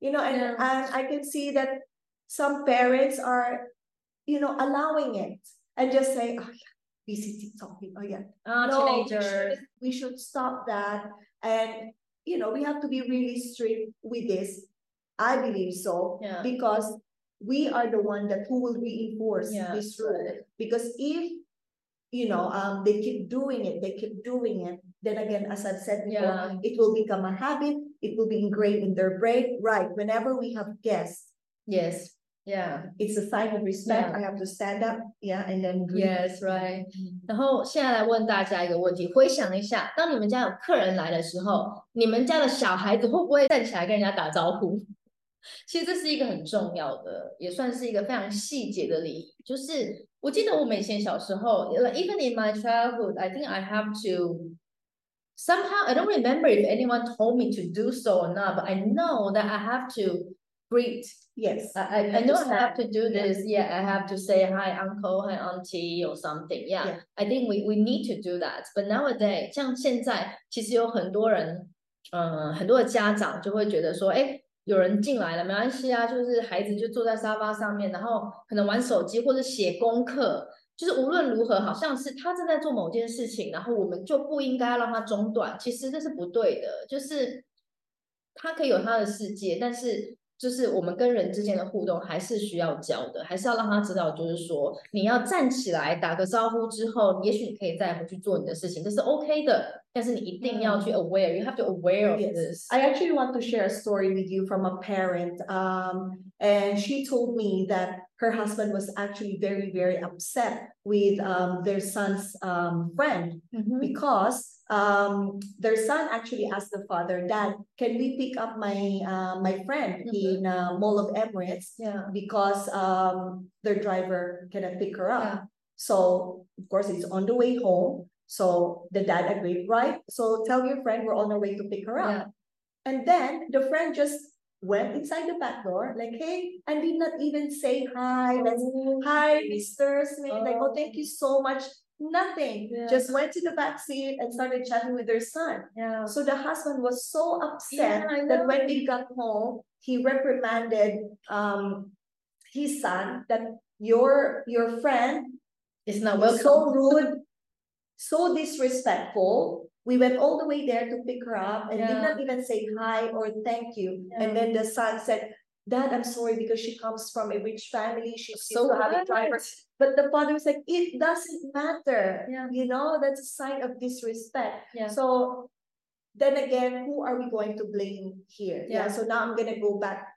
You know, and, Yeah. and I can see that some parents are, you know, allowing it and just say, oh yeah, busy TikToking, oh yeah. Ah, No, we teenagers. we should stop that. And, you know, we have to be really strict with this. I believe so. Yeah. Because we are the one that who will reinforce Yeah, this rule. right. Because if, you know, um, they keep doing it, they keep doing it, then again, as I've said before, Yeah. it will become a habit, it will be ingrained in their brain, right? Whenever we have guests, Yes, yeah, it's a sign of respect. Yeah. I have to stand up, yeah, and then greet. yes, right. 然后现在来问大家一个问题，回想一下，当你们家有客人来的时候，你们家的小孩子会不会站起来跟人家打招呼？其实这是一个很重要的，也算是一个非常细节的礼仪。就是我记得我们以前小时候，like even in *laughs* my childhood, I think I have to somehow I don't remember if anyone told me to do so or not, but I know that I have to greet Yes. I, I, know to I have to do this. Yeah, I have to say hi, uncle, hi, auntie, or something. Yeah, Yeah. I think we we need to do that. But nowadays，像现在，其实有很多人，嗯、很多的家长就会觉得说，哎，有人进来了，没关系啊，就是孩子就坐在沙发上面，然后可能玩手机或者写功课。就是无论如何，好像是他正在做某件事情，然后我们就不应该让他中断。其实这是不对的，就是他可以有他的世界，但是就是我们跟人之间的互动还是需要教的，还是要让他知道，就是说你要站起来打个招呼之后，也许你可以再回去做你的事情，这是 OK 的。但是你一定要去 aware，you have to aware of this。I actually want to share a story with you from a parent. Um, and she told me that her husband was actually very, very upset with um, their son's um, friend Mhm. because um, their son actually asked the father, Dad, can we pick up my uh, my friend Mhm. in uh, Mall of Emirates Yeah. because um, their driver cannot pick her up? Yeah. So of course it's on the way home. So the dad agreed, right? So tell your friend we're on our way to pick her up. Yeah. And then the friend just went inside the back door, like, hey, and did not even say hi. Let's hi, Mr. Smith. Like, oh, thank you so much. Nothing. Yeah. Just went to the back seat and started chatting with their son. Yeah. So the husband was so upset Yeah, that when he got home, he reprimanded um his son that your your friend is not welcome. so *laughs* rude, so disrespectful. We went all the way there to pick her up and did not even say hi or thank you. Yeah. And then the son said, Dad, I'm sorry because she comes from a rich family. She's So used to having what? drivers. But the father was like, it doesn't matter. Yeah. You know, that's a sign of disrespect. Yeah. So then again, who are we going to blame here? Yeah. So now I'm gonna go back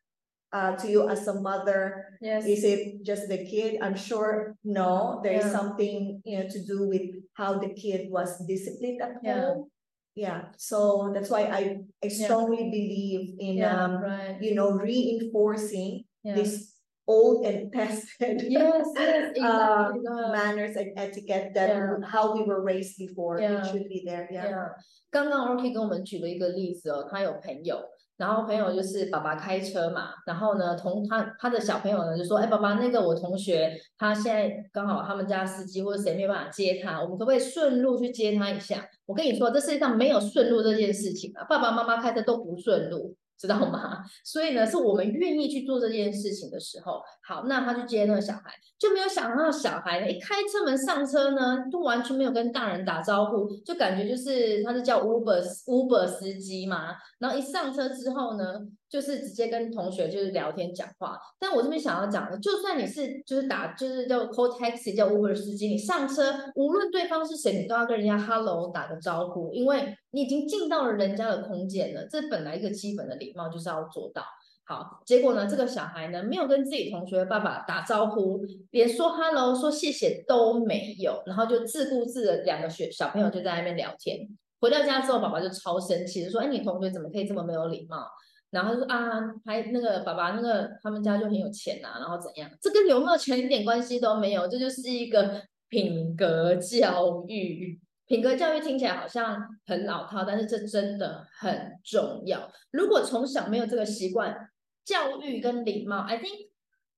uh, to you as a mother. Yes. Is it just the kid? I'm sure no, there is Yeah. something, you know, to do with how the kid was disciplined at Yeah. home. Yeah, so that's why I I Yeah. strongly believe in Yeah. um, Right. you know, reinforcing Yeah. this old and tested *laughs* Yes. Yes. uh, Exactly. God. manners and etiquette that Yeah. how we were raised before. Yeah. It should be there. Yeah. Yeah，刚刚 Rocky 跟我们举了一个例子哦，他有朋友， 然后朋友就是爸爸开车嘛，然后呢，同他他的小朋友呢就说，哎，爸爸，那个我同学他现在刚好他们家司机或者谁没办法接他，我们可不可以顺路去接他一下？我跟你说，这世界上没有顺路这件事情啊，爸爸妈妈开车都不顺路。知道吗？*laughs* 所以呢，是我们愿意去做这件事情的时候，好，那他去接那个小孩，就没有想到小孩呢，一开车门上车呢，都完全没有跟大人打招呼，就感觉就是他是叫 Uber Uber 司机嘛，然后一上车之后呢，就是直接跟同学就是聊天讲话。但我这边想要讲的，就算你是就是打就是叫 call taxi 叫 Uber 司机，你上车无论对方是谁，你都要跟人家 hello 打个招呼，因为你已经进到了人家的空间了，这本来一个基本的礼貌就是要做到。好，结果呢，这个小孩呢没有跟自己同学的爸爸打招呼，连说 hello 说谢谢都没有，然后就自顾自的两个学小朋友就在那边聊天。回到家之后，爸爸就超生气，就说：“哎，你同学怎么可以这么没有礼貌？”然后就说：“啊，还那个爸爸那个他们家就很有钱呐、然后怎样？这跟有没有钱一点关系都没有，这就是一个品格教育。品格教育听起来好像很老套，但是这真的很重要。如果从小没有这个习惯，教育跟礼貌，I think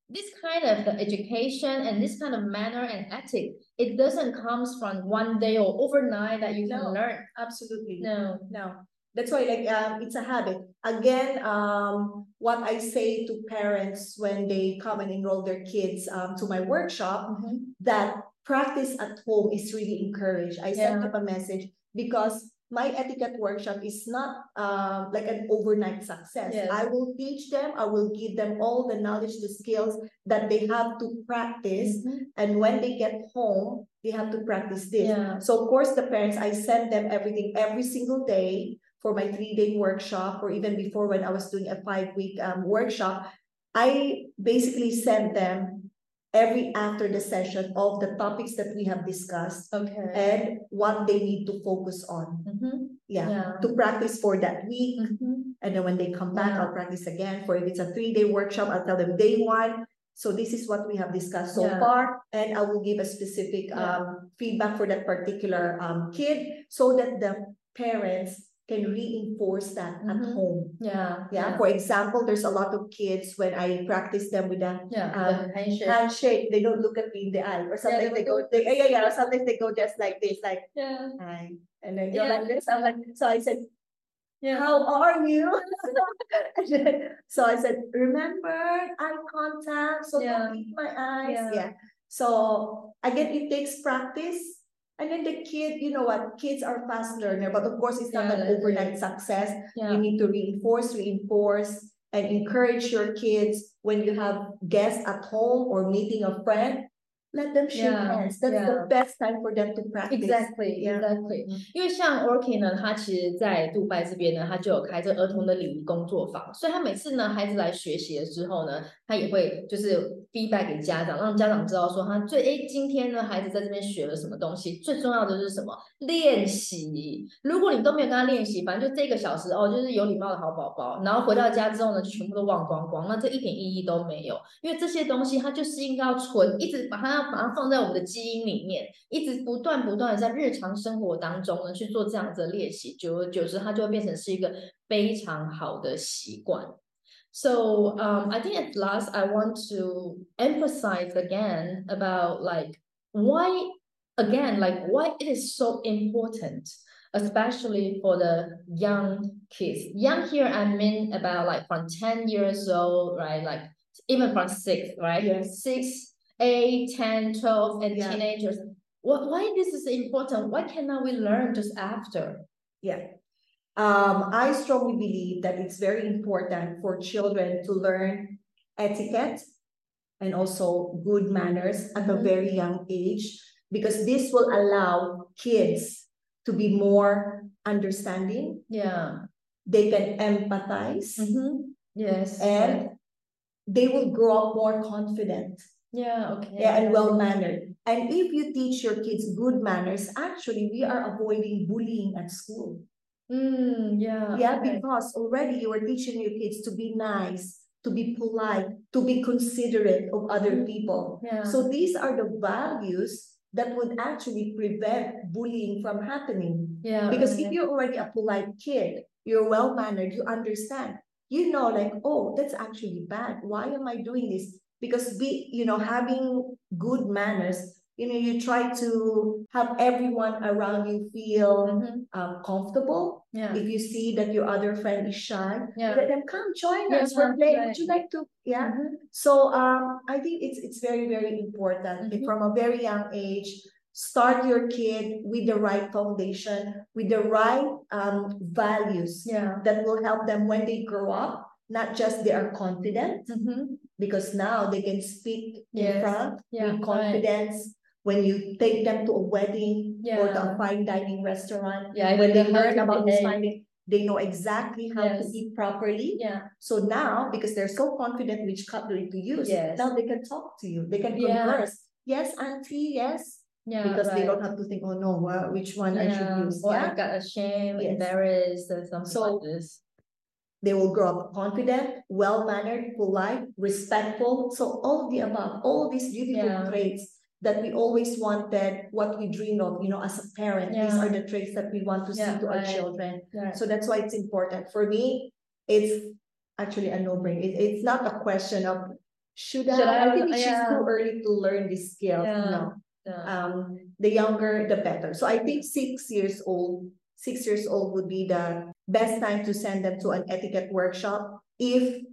this kind of the education and this kind of manner and ethic, it doesn't comes from one day or overnight that you can No. learn. Absolutely. No. No, that's why like um it's a habit. Again, um what I say to parents when they come and enroll their kids um to my workshop that practice at home is really encouraged. I sent up a message because my etiquette workshop is not um like an overnight success. Yes. I will teach them, I will give them all the knowledge, the skills that they have to practice. Mhm. And when they get home, they have to practice this. Yeah. So of course, the parents, I send them everything every single day for my three-day workshop, or even before when I was doing a five-week um workshop. I basically send them every after the session of the topics that we have discussed Okay. and what they need to focus on. Mhm. Yeah, Yeah. to practice for that week. Mhm. And then when they come back, Yeah. I'll practice again. For if it's a three-day workshop, I'll tell them day one. So this is what we have discussed so Yeah. far, and I will give a specific um feedback for that particular um kid so that the parents can reinforce that at Mhm. home. Yeah. Yeah, for example, there's a lot of kids when I practice them with a Yeah. um, handshake. handshake, they don't look at me in the eye, or sometimes they they go, they, yeah, yeah, yeah, or sometimes they go just like this, like Yeah. hi, and then you're Yeah. like this. I'm like, so I said, Yeah. how are you? *laughs* Then- so I said, remember eye contact, so Yeah. don't my eyes. Yeah. Yeah. So again, it takes practice. And then the kid, you know what, kids are fast learner, but of course, it's not Yeah, an that's overnight success. Yeah. You need to reinforce, reinforce, and encourage your kids when you have guests at home or meeting a friend. Let them shake Yeah, hands. That's yeah. the best time for them to practice. Exactly, Yeah. exactly. 因为像 Orky 呢，他其实在杜拜这边呢，他就有开这儿童的礼仪工作坊，所以他每次呢，孩子来学习的时候呢，他也会就是 feedback 给家长，让家长知道说他最诶今天呢，孩子在这边学了什么东西，最重要的是什么？练习。如果你都没有跟他练习，反正就这个小时哦，就是有礼貌的好宝宝，然后回到家之后呢，全部都忘光光，那这一点意义都没有。因为这些东西它就是应该要存，一直把它把它放在我们的基因里面，一直不断不断的在日常生活当中呢去做这样子的练习，久而久之它就会变成是一个非常好的习惯。So um, I think at last I want to emphasize again about like why again like why it is so important especially for the young kids young here i mean about like from 10 years old right like even from six right Yes. six eight 10 12 and Yeah. teenagers what, why this is important why cannot we learn just after Yeah. Um, I strongly believe that it's very important for children to learn etiquette and also good manners at a Mhm. very young age because this will allow kids to be more understanding. yeah They can empathize Mhm. yes and they will grow up more confident yeah okay yeah, and well mannered. And if you teach your kids good manners, actually, we are avoiding bullying at school. Mm, yeah Yeah, okay. because already you are teaching your kids to be nice, to be polite, to be considerate of other Mhm. people. yeah So these are the values that would actually prevent bullying from happening. yeah Because okay. if you're already a polite kid, you're well mannered, you understand, you know, like, oh, that's actually bad. Why am I doing this? Because be, you know, having good manners, you know, you try to have everyone around you feel Mhm. um, comfortable. yeah If you see that your other friend is shy, yeah let them come join Yeah, us. We're playing. right. Would you like to? Yeah. Mhm. So um, I think it's it's very very important Mhm. from a very young age. Start your kid with the right foundation, with the right um, values yeah that will help them when they grow up. Not just they are confident Mhm. because now they can speak in front yeah with confidence. When you take them to a wedding or to a fine dining restaurant, Yeah, when they learn about this fine dining, they know exactly how to eat properly. Yeah, So now, because they're so confident which cutlery to use, Yes. now they can talk to you. They can Yeah. converse. Yes, auntie, yes. yeah, Because they don't have to think, oh no, uh, which one I should use. Or Yeah. I got ashamed, Yes. embarrassed, or something So- like this. They will grow up confident, well-mannered, polite, respectful. So all the above, all these beautiful Yeah. traits that we always wanted, what we dream of, you know, as a parent. These are the traits that we want to see Yeah, to our children. Yeah. So that's why it's important. For me, it's actually a no-brainer. It- it's not a question of should I? Should I? I think it's Yeah. too early to learn these skills. Yeah. No. yeah. Um, the younger, the better. So I think six years old, six years old would be the best time to send them to an etiquette workshop if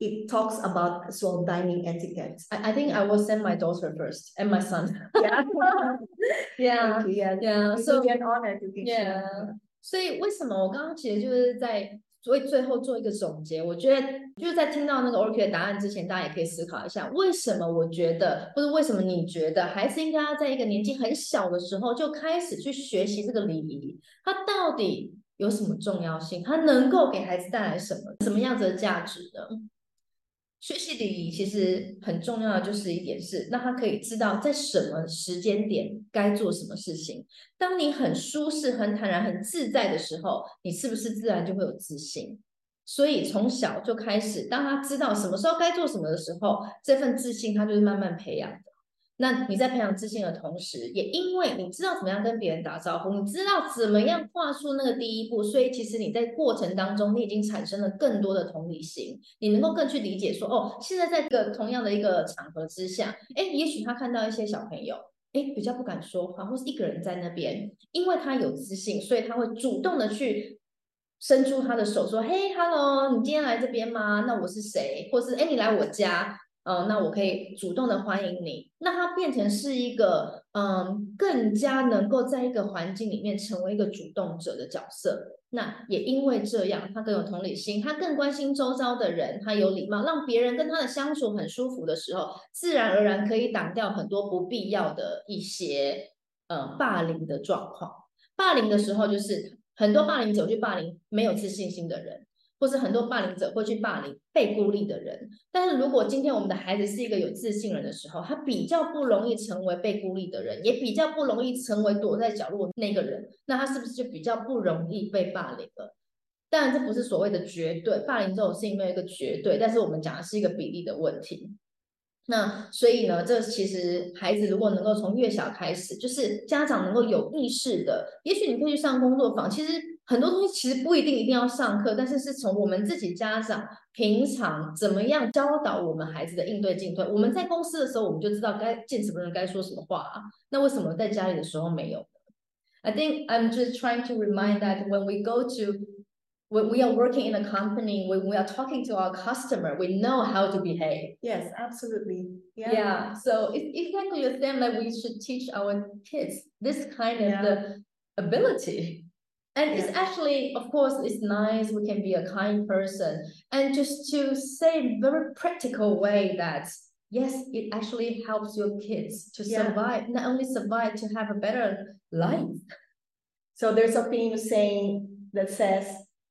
it talks about as well dining etiquette. I, I think I will send my daughter first and my son. Yeah. yeah, Okay, yeah. yeah. It So be an honor to them. Yeah，所以为什么我刚刚其实就是在为最后做一个总结？我觉得就是在听到那个 Orchid 的答案之前，大家也可以思考一下，为什么我觉得，或者为什么你觉得孩子应该要在一个年纪很小的时候就开始去学习这个礼仪？它到底有什么重要性？它能够给孩子带来什么什么样子的价值呢？学习礼仪其实很重要的就是一点是，让他可以知道在什么时间点该做什么事情。当你很舒适、很坦然、很自在的时候，你是不是自然就会有自信？所以从小就开始，当他知道什么时候该做什么的时候，这份自信他就是慢慢培养。那你在培养自信的同时，也因为你知道怎么样跟别人打招呼，你知道怎么样跨出那个第一步，所以其实你在过程当中，你已经产生了更多的同理心，你能够更去理解说，哦，现在在一个同样的一个场合之下，哎，也许他看到一些小朋友。哎，比较不敢说话，或是一个人在那边，因为他有自信，所以他会主动的去伸出他的手，说：“嘿，hello，你今天来这边吗？那我是谁？或是哎，你来我家，呃，那我可以主动的欢迎你，那他变成是一个嗯，更加能够在一个环境里面成为一个主动者的角色。那也因为这样，他更有同理心，他更关心周遭的人，他有礼貌，让别人跟他的相处很舒服的时候，自然而然可以挡掉很多不必要的一些呃霸凌的状况。霸凌的时候，就是很多霸凌者去霸凌没有自信心的人。或是很多霸凌者会去霸凌被孤立的人，但是如果今天我们的孩子是一个有自信人的时候，他比较不容易成为被孤立的人，也比较不容易成为躲在角落那个人，那他是不是就比较不容易被霸凌了？当然，这不是所谓的绝对，霸凌这种事情没有一个绝对，但是我们讲的是一个比例的问题。那所以呢，这其实孩子如果能够从越小开始，就是家长能够有意识的，也许你可以去上工作坊，其实。很多东西其实不一定一定要上课，但是是从我们自己家长平常怎么样教导我们孩子的应对进退。我们在公司的时候，我们就知道该见什么人该说什么话啊。那为什么在家里的时候没有？I think I'm just trying to remind that when we go to when we are working in a company, when we are talking to our customer, we know how to behave. Yes, absolutely. Yeah. Yeah. So it's exactly the same that we should teach our kids this kind of yeah. the ability. And yeah. it's actually, of course, it's nice. We can be a kind person. And just to say very practical way that yes, it actually helps your kids to yeah. survive, not only survive, to have a better life. So there's a famous saying that says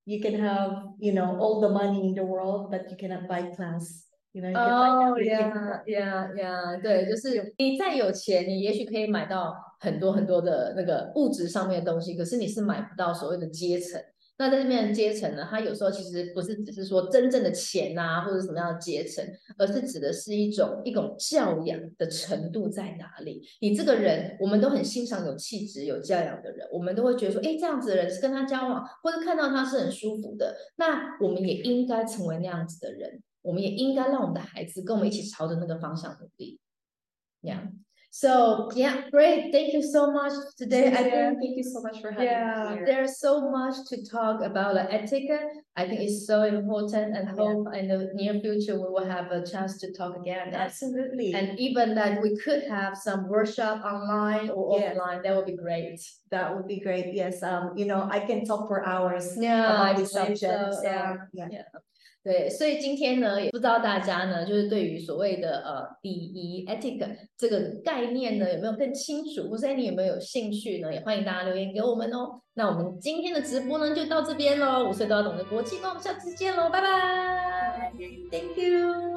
you can have, you know, all the money in the world, but you cannot buy class. You know, you oh yeah, yeah, yeah. 对，就是你再有钱，你也许可以买到 很多很多的那个物质上面的东西，可是你是买不到所谓的阶层。那在这边的阶层呢，它有时候其实不是只是说真正的钱啊，或者什么样的阶层，而是指的是一种一种教养的程度在哪里。你这个人，我们都很欣赏有气质、有教养的人，我们都会觉得说，哎，这样子的人是跟他交往，或者看到他是很舒服的。那我们也应该成为那样子的人，我们也应该让我们的孩子跟我们一起朝着那个方向努力。这样。So yeah, great. Thank you so much today. I think thank you so much for having yeah, me. Yeah, there's so much to talk about the etiquette. I think it's so important and hope in the near future we will have a chance to talk again. Absolutely. And, even that we could have some workshop online or yes. offline, that would be great. That would be great. Yes. Um, you know, I can talk for hours yeah, about this subject. So, yeah. yeah. 对，所以今天呢，也不知道大家呢，就是对于所谓的呃礼仪 （etic） 这个概念呢，有没有更清楚，或者你有没有兴趣呢？也欢迎大家留言给我们哦。那我们今天的直播呢，就到这边喽。五岁都要懂得国际观，我们下次见喽，拜拜，Thank you。